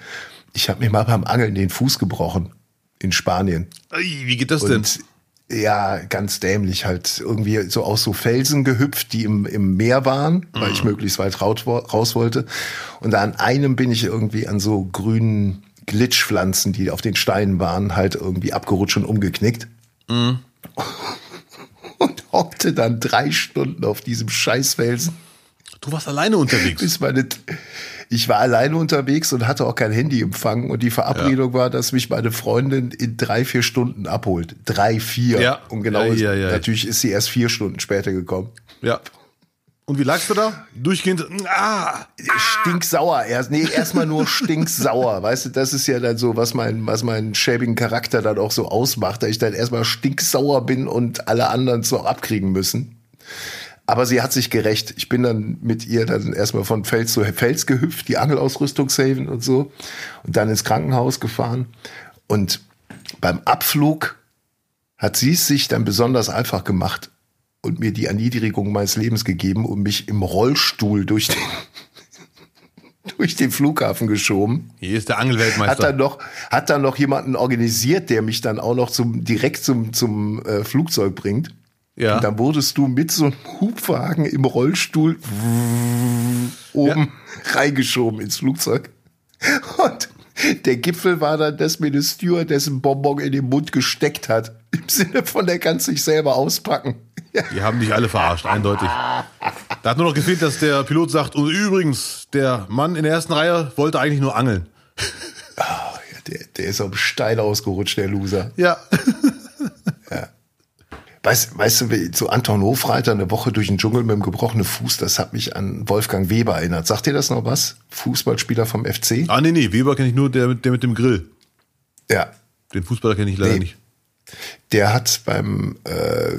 S2: Ich habe mir mal beim Angeln den Fuß gebrochen in Spanien.
S1: Wie geht das denn?
S2: ja, ganz dämlich halt irgendwie so aus so Felsen gehüpft, die im, im Meer waren, weil mm. ich mhm. möglichst weit raus wollte. Und an einem bin ich irgendwie an so grünen Glitchpflanzen, die auf den Steinen waren, halt irgendwie abgerutscht und umgeknickt. Mhm. Und hockte dann drei Stunden auf diesem Scheißfelsen.
S1: Du warst alleine unterwegs.
S2: Bis meine, ich war alleine unterwegs und hatte auch kein Handyempfang. Und die Verabredung ja. war, dass mich meine Freundin in drei, vier Stunden abholt. Drei, vier.
S1: Ja.
S2: Und genau,
S1: ja, ja,
S2: natürlich ist sie erst vier Stunden später gekommen.
S1: Ja. Und wie lagst du da? Durchgehend. Ah,
S2: Stinksauer erst. Nee, erstmal nur stinksauer. Weißt du, das ist ja dann so, was mein, was meinen schäbigen Charakter dann auch so ausmacht, dass ich dann erstmal stinksauer bin und alle anderen so abkriegen müssen. Aber sie hat sich gerecht. Ich bin dann mit ihr dann erstmal von Fels zu Fels gehüpft, die Angelausrüstung saven und so. Und dann ins Krankenhaus gefahren. Und beim Abflug hat sie es sich dann besonders einfach gemacht und mir die Erniedrigung meines Lebens gegeben und mich im Rollstuhl durch den, durch den Flughafen geschoben.
S1: Hier ist der Angelweltmeister.
S2: Hat dann noch, hat dann noch jemanden organisiert, der mich dann auch noch zum, direkt zum, zum äh, Flugzeug bringt. Ja. Und dann wurdest du mit so einem Hubwagen im Rollstuhl oben ja. reingeschoben ins Flugzeug. Und der Gipfel war dann, dass mir eine Steward dessen Bonbon in den Mund gesteckt hat. Im Sinne von, der kann sich selber auspacken.
S1: Die haben dich alle verarscht, eindeutig. Da hat nur noch gefehlt, dass der Pilot sagt, und übrigens, der Mann in der ersten Reihe wollte eigentlich nur angeln.
S2: Oh, ja, der, der ist auf dem Stein ausgerutscht, der Loser.
S1: Ja.
S2: ja. Weißt, weißt du, so Anton Hofreiter eine Woche durch den Dschungel mit dem gebrochenen Fuß, das hat mich an Wolfgang Weber erinnert. Sagt dir das noch was? Fußballspieler vom FC?
S1: Ah, nee, nee, Weber kenne ich nur, der, der mit dem Grill.
S2: Ja.
S1: Den Fußballer kenne ich leider nee. nicht.
S2: Der hat beim, äh,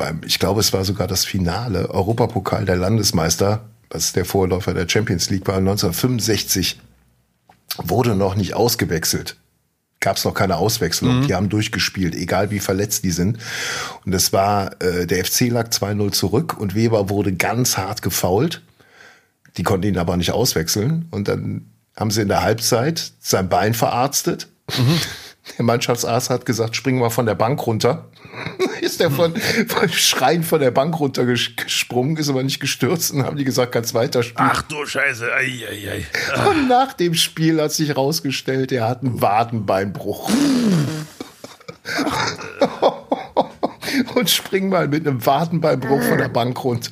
S2: beim, ich glaube, es war sogar das Finale, Europapokal der Landesmeister, was der Vorläufer der Champions League war, 1965, wurde noch nicht ausgewechselt. Gab es noch keine Auswechslung. Mhm. Die haben durchgespielt, egal wie verletzt die sind. Und es war, äh, der FC lag 2-0 zurück und Weber wurde ganz hart gefault. Die konnten ihn aber nicht auswechseln. Und dann haben sie in der Halbzeit sein Bein verarztet. Mhm. Der Mannschaftsarzt hat gesagt, spring mal von der Bank runter. ist er von, von Schreien von der Bank runtergesprungen, ist aber nicht gestürzt und haben die gesagt, kannst weiter spielen.
S1: Ach du Scheiße, ei, ei,
S2: ei. Und nach dem Spiel hat sich rausgestellt, er hat einen Wadenbeinbruch. und spring mal mit einem Wadenbeinbruch von der Bank runter.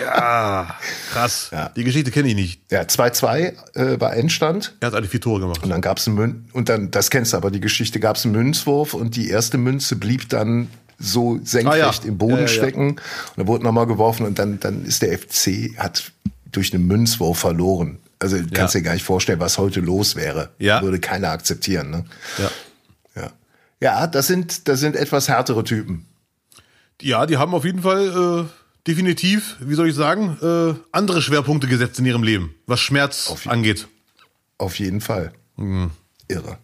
S1: Ja, krass. Ja. Die Geschichte kenne ich nicht.
S2: Ja, 2-2 äh, war Endstand.
S1: Er hat alle vier Tore gemacht.
S2: Und dann gab es einen Mün und dann, das kennst du aber, die Geschichte gab es einen Münzwurf und die erste Münze blieb dann so senkrecht ah, ja. im Boden ja, stecken. Und dann wurde nochmal geworfen und dann, dann ist der FC, hat durch einen Münzwurf verloren. Also kannst dir gar nicht vorstellen, was heute los wäre.
S1: Ja.
S2: Würde keiner akzeptieren. Ne?
S1: Ja.
S2: Ja. Ja, das sind, das sind etwas härtere Typen.
S1: Ja, die haben auf jeden Fall äh, definitiv, wie soll ich sagen, äh, andere Schwerpunkte gesetzt in ihrem Leben, was Schmerz
S2: Auf
S1: angeht.
S2: Auf jeden Fall.
S1: Mhm.
S2: Irre.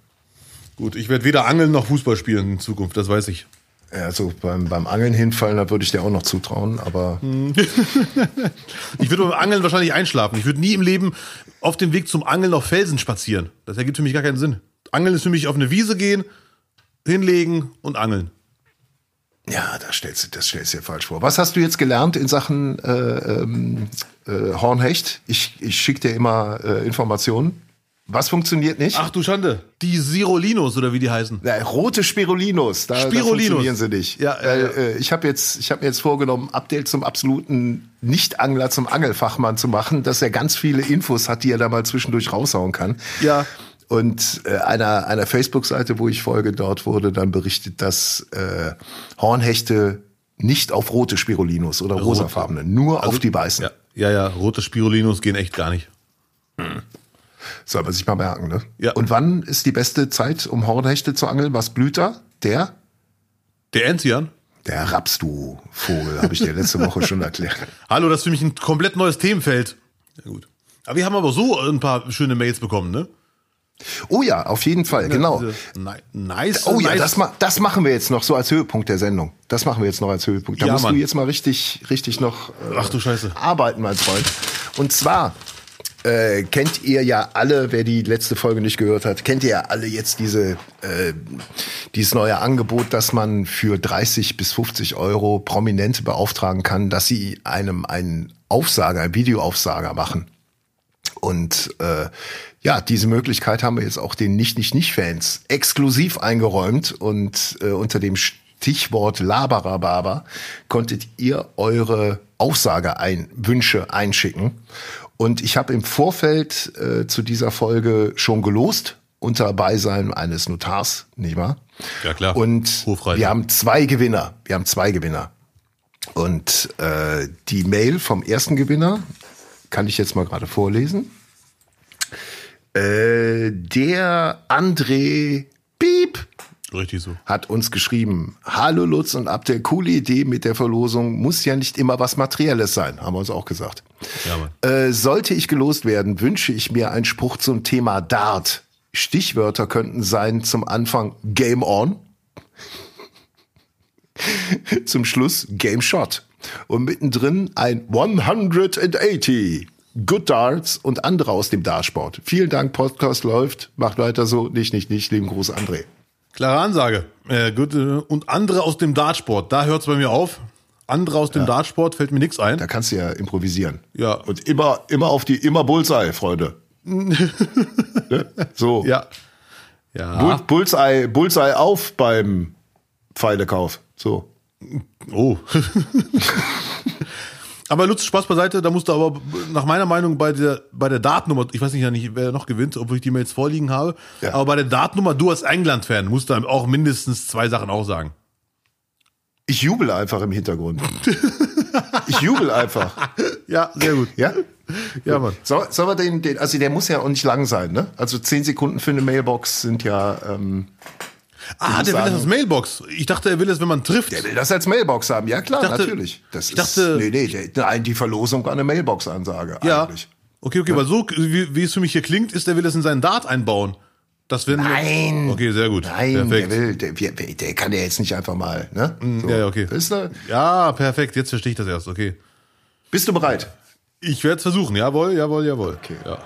S1: Gut, ich werde weder angeln noch Fußball spielen in Zukunft, das weiß ich.
S2: Ja, Also beim, beim Angeln hinfallen, da würde ich dir auch noch zutrauen, aber
S1: Mhm. Ich würde beim Angeln wahrscheinlich einschlafen. Ich würde nie im Leben auf dem Weg zum Angeln auf Felsen spazieren. Das ergibt für mich gar keinen Sinn. Angeln ist für mich auf eine Wiese gehen, hinlegen und angeln.
S2: Ja, das stellst du, das stellst du dir falsch vor. Was hast du jetzt gelernt in Sachen äh, ähm, äh, Hornhecht? Ich, ich schicke dir immer äh, Informationen. Was funktioniert nicht?
S1: Ach du Schande. Die Sirolinos oder wie die heißen.
S2: Na, rote Spirulinos, da,
S1: Spirulinos.
S2: da funktionieren sie nicht.
S1: Ja, ja, ja.
S2: Äh, ich habe jetzt, ich habe mir jetzt vorgenommen, Update zum absoluten Nicht-Angler zum Angelfachmann zu machen, dass er ganz viele Infos hat, die er da mal zwischendurch raushauen kann.
S1: Ja.
S2: Und äh, einer, einer Facebook-Seite, wo ich folge, dort wurde dann berichtet, dass äh, Hornhechte nicht auf rote Spirulinos oder rosafarbene, nur auf die weißen.
S1: Ja, ja, ja, rote Spirolinos gehen echt gar nicht.
S2: Soll man sich mal merken, ne?
S1: Ja.
S2: Und wann ist die beste Zeit, um Hornhechte zu angeln? Was blüht da? Der?
S1: Der Enzian?
S2: Der Rapsdu-Vogel, habe ich dir letzte Woche schon erklärt.
S1: Hallo, das ist für mich ein komplett neues Themenfeld. Ja, gut. Aber wir haben aber so ein paar schöne Mails bekommen, ne?
S2: Oh ja, auf jeden Fall, genau.
S1: Nice.
S2: Oh ja,
S1: nice.
S2: das, ma das machen wir jetzt noch so als Höhepunkt der Sendung. Das machen wir jetzt noch als Höhepunkt. Da
S1: Ja,
S2: musst
S1: Mann.
S2: du jetzt mal richtig, richtig noch äh,
S1: Ach du Scheiße.
S2: arbeiten, mein Freund. Und zwar äh, kennt ihr ja alle, wer die letzte Folge nicht gehört hat, kennt ihr ja alle jetzt diese äh, dieses neue Angebot, dass man für 30 bis 50 Euro Prominente beauftragen kann, dass sie einem einen Aufsager, einen Videoaufsager machen. Und äh, ja, diese Möglichkeit haben wir jetzt auch den Nicht-Nicht-Nicht-Fans exklusiv eingeräumt und äh, unter dem Stichwort Laberababer konntet ihr eure Aufsage ein, Wünsche einschicken. Und ich habe im Vorfeld äh, zu dieser Folge schon gelost unter Beisein eines Notars, nicht wahr?
S1: Ja, klar.
S2: Und
S1: Hofreiter.
S2: wir haben zwei Gewinner. Wir haben zwei Gewinner. Und äh, die Mail vom ersten Gewinner kann ich jetzt mal gerade vorlesen. Äh, der André Piep
S1: Richtig so.
S2: hat uns geschrieben, Hallo Lutz und Abdel, coole Idee mit der Verlosung, muss ja nicht immer was Materielles sein, haben wir uns auch gesagt.
S1: Ja.
S2: Äh, sollte ich gelost werden, wünsche ich mir einen Spruch zum Thema Dart. Stichwörter könnten sein zum Anfang Game On, zum Schluss Game Shot und mittendrin ein 180. Good Darts und andere aus dem Dartsport. Vielen Dank, Podcast läuft. Macht weiter so. Nicht, nicht, nicht. Lieben Gruß, André.
S1: Klare Ansage. Äh, gut, äh, und andere aus dem Dartsport, da hört's bei mir auf. Andere aus dem Dartsport fällt mir nichts ein.
S2: Da kannst du ja improvisieren.
S1: Ja.
S2: Und immer, immer auf die, immer Bullseye, Freunde. ne? So.
S1: Ja. Ja.
S2: Bull, Bullseye, Bullseye auf beim Pfeilekauf. So.
S1: Oh. aber Lutz, Spaß beiseite, da musst du aber nach meiner Meinung bei der, bei der Dartnummer, ich weiß nicht, ja nicht, wer noch gewinnt, obwohl ich die Mails vorliegen habe,
S2: Ja.
S1: aber bei der Dartnummer, du als England-Fan, musst du auch mindestens zwei Sachen auch sagen.
S2: Ich jubel einfach im Hintergrund. ich jubel einfach.
S1: Ja, sehr gut.
S2: Ja?
S1: Ja, Mann.
S2: So, sollen wir den, den, also der muss ja auch nicht lang sein, ne? Also zehn Sekunden für eine Mailbox sind ja, ähm,
S1: Ah, der will das als Mailbox. Ich dachte, er will es, wenn man trifft.
S2: der will das als Mailbox haben. Ja, klar,
S1: dachte-
S2: natürlich. Das
S1: ich dachte-
S2: ist, nee, nee, nein, die Verlosung war eine Mailbox-Ansage
S1: ja.
S2: eigentlich.
S1: Okay, okay, weil so, wie, wie es für mich hier klingt, ist, der will es in seinen Dart einbauen. Das wenn
S2: Nein.
S1: Okay, sehr gut.
S2: Nein,
S1: perfekt.
S2: der will, der, der, der kann ja jetzt nicht einfach mal, ne? So.
S1: ja, ja, okay.
S2: Das ist eine,
S1: Ja, perfekt. Jetzt verstehe ich das erst. Okay.
S2: bist du bereit?
S1: Ich werde es versuchen. Jawohl, jawohl, jawohl.
S2: Okay.
S1: Ja.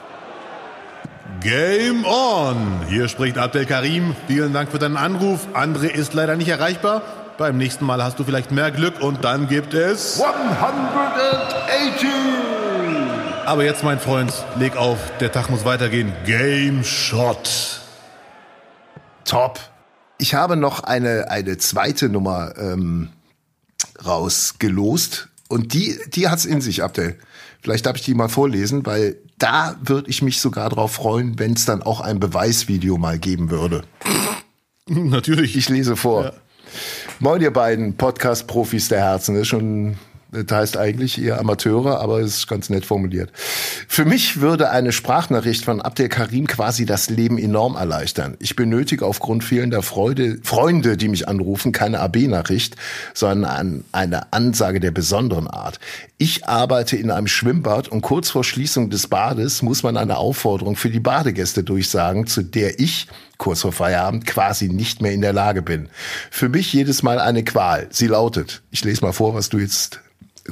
S1: Game on! Hier spricht Abdel Karim. Vielen Dank für deinen Anruf. André ist leider nicht erreichbar. Beim nächsten Mal hast du vielleicht mehr Glück und dann gibt es.
S2: 180!
S1: Aber jetzt, mein Freund, leg auf. Der Tag muss weitergehen. Game Shot.
S2: Top. Ich habe noch eine, eine zweite Nummer ähm, rausgelost und die, die hat's in sich, Abdel. Vielleicht darf ich die mal vorlesen, weil da würde ich mich sogar drauf freuen, wenn es dann auch ein Beweisvideo mal geben würde.
S1: Natürlich.
S2: Ich lese vor. Moin, ihr beiden Podcast-Profis der Herzen. Das ist schon Das heißt eigentlich eher Amateure, aber es ist ganz nett formuliert. Für mich würde eine Sprachnachricht von Abdel Karim quasi das Leben enorm erleichtern. Ich benötige aufgrund fehlender Freude, Freunde, die mich anrufen, keine AB-Nachricht, sondern eine Ansage der besonderen Art. Ich arbeite in einem Schwimmbad und kurz vor Schließung des Bades muss man eine Aufforderung für die Badegäste durchsagen, zu der ich kurz vor Feierabend quasi nicht mehr in der Lage bin. Für mich jedes Mal eine Qual. Sie lautet, ich lese mal vor, was du jetzt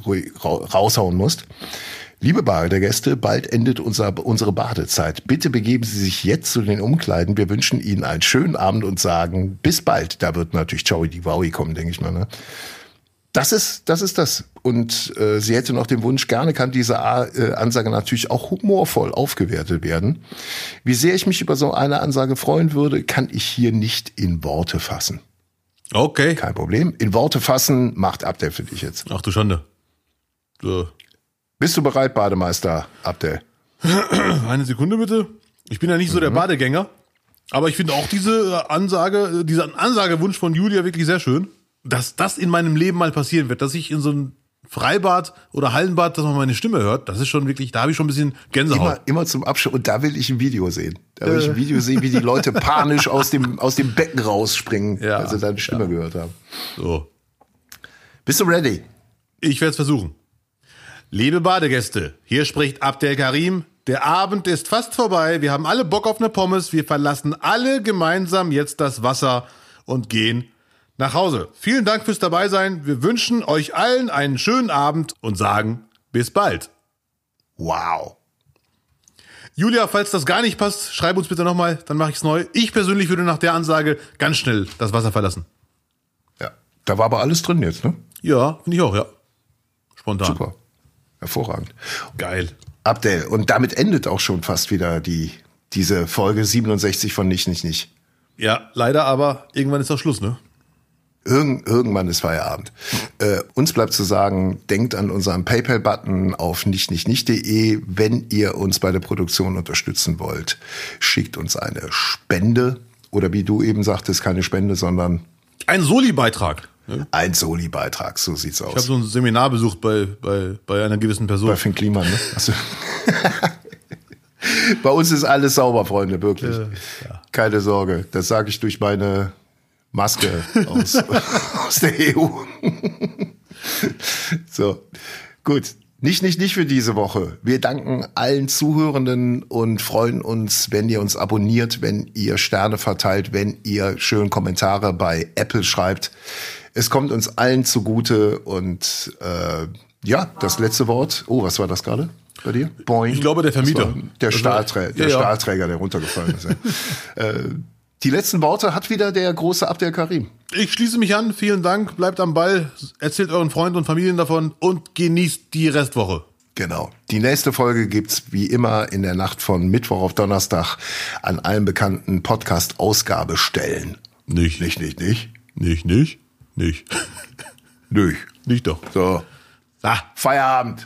S2: raushauen musst. Liebe Badegäste, bald endet unser, unsere Badezeit. Bitte begeben Sie sich jetzt zu den Umkleiden. Wir wünschen Ihnen einen schönen Abend und sagen bis bald. Da wird natürlich Joey die Wowie kommen, denke ich mal. Ne? Das ist, das ist das. Und äh, sie hätte noch den Wunsch, gerne kann diese äh, Ansage natürlich auch humorvoll aufgewertet werden. Wie sehr ich mich über so eine Ansage freuen würde, kann ich hier nicht in Worte fassen.
S1: Okay.
S2: Kein Problem. In Worte fassen macht Abdel für dich jetzt.
S1: Ach du Schande.
S2: So. Bist du bereit, Bademeister Abdel?
S1: Eine Sekunde bitte. Ich bin ja nicht so mhm. der Badegänger, aber ich finde auch diese Ansage, dieser Ansagewunsch von Julia wirklich sehr schön. Dass das in meinem Leben mal passieren wird, dass ich in so ein Freibad oder Hallenbad, dass man meine Stimme hört, das ist schon wirklich, da habe ich schon ein bisschen Gänsehaut.
S2: Immer, immer zum Abschluss. Und da will ich ein Video sehen. Da will äh. ich ein Video sehen, wie die Leute panisch aus dem, aus dem Becken rausspringen, ja, als sie deine Stimme ja. gehört haben.
S1: So.
S2: Bist du ready?
S1: Ich werde es versuchen. Liebe Badegäste, hier spricht Abdel Karim. Der Abend ist fast vorbei. Wir haben alle Bock auf eine Pommes. Wir verlassen alle gemeinsam jetzt das Wasser und gehen nach Hause. Vielen Dank fürs Dabeisein. Wir wünschen euch allen einen schönen Abend und sagen bis bald.
S2: Wow.
S1: Julia, falls das gar nicht passt, schreib uns bitte nochmal, dann mache ich es neu. Ich persönlich würde nach der Ansage ganz schnell das Wasser verlassen.
S2: Ja, da war aber alles drin jetzt, ne?
S1: Ja, finde ich auch, ja. Spontan.
S2: Super. Hervorragend.
S1: Geil.
S2: Abdel, und damit endet auch schon fast wieder die, diese Folge 67 von Nicht, Nicht, Nicht.
S1: Ja, leider, aber irgendwann ist auch Schluss, ne?
S2: Irgend, irgendwann ist Feierabend. Äh, uns bleibt zu sagen, denkt an unseren PayPal-Button auf nichtnichtnicht.de, wenn ihr uns bei der Produktion unterstützen wollt. Schickt uns eine Spende oder wie du eben sagtest, keine Spende, sondern
S1: ein Soli-Beitrag.
S2: Ne? Ein Soli-Beitrag, so sieht's aus.
S1: Ich habe so ein Seminar besucht bei, bei, bei einer gewissen Person.
S2: Bei Finn Kliman, ne? Also bei uns ist alles sauber, Freunde, wirklich. Ja, ja. Keine Sorge. Das sage ich durch meine Maske aus, aus der EU. so, gut. Nicht, nicht, nicht für diese Woche. Wir danken allen Zuhörenden und freuen uns, wenn ihr uns abonniert, wenn ihr Sterne verteilt, wenn ihr schön Kommentare bei Apple schreibt. Es kommt uns allen zugute und äh, ja, das letzte Wort. Oh, was war das gerade bei dir?
S1: Boing. Ich glaube, der Vermieter.
S2: Der, Stahlträ der ja, Stahlträger, der runtergefallen ist. äh, die letzten Worte hat wieder der große Abdel Karim.
S1: Ich schließe mich an. Vielen Dank. Bleibt am Ball. Erzählt euren Freunden und Familien davon und genießt die Restwoche.
S2: Genau. Die nächste Folge gibt's wie immer in der Nacht von Mittwoch auf Donnerstag an allen bekannten Podcast-Ausgabestellen.
S1: Nicht.
S2: Nicht, nicht, nicht.
S1: Nicht, nicht. Nicht.
S2: Nicht.
S1: Nicht doch.
S2: So. Ah, Feierabend.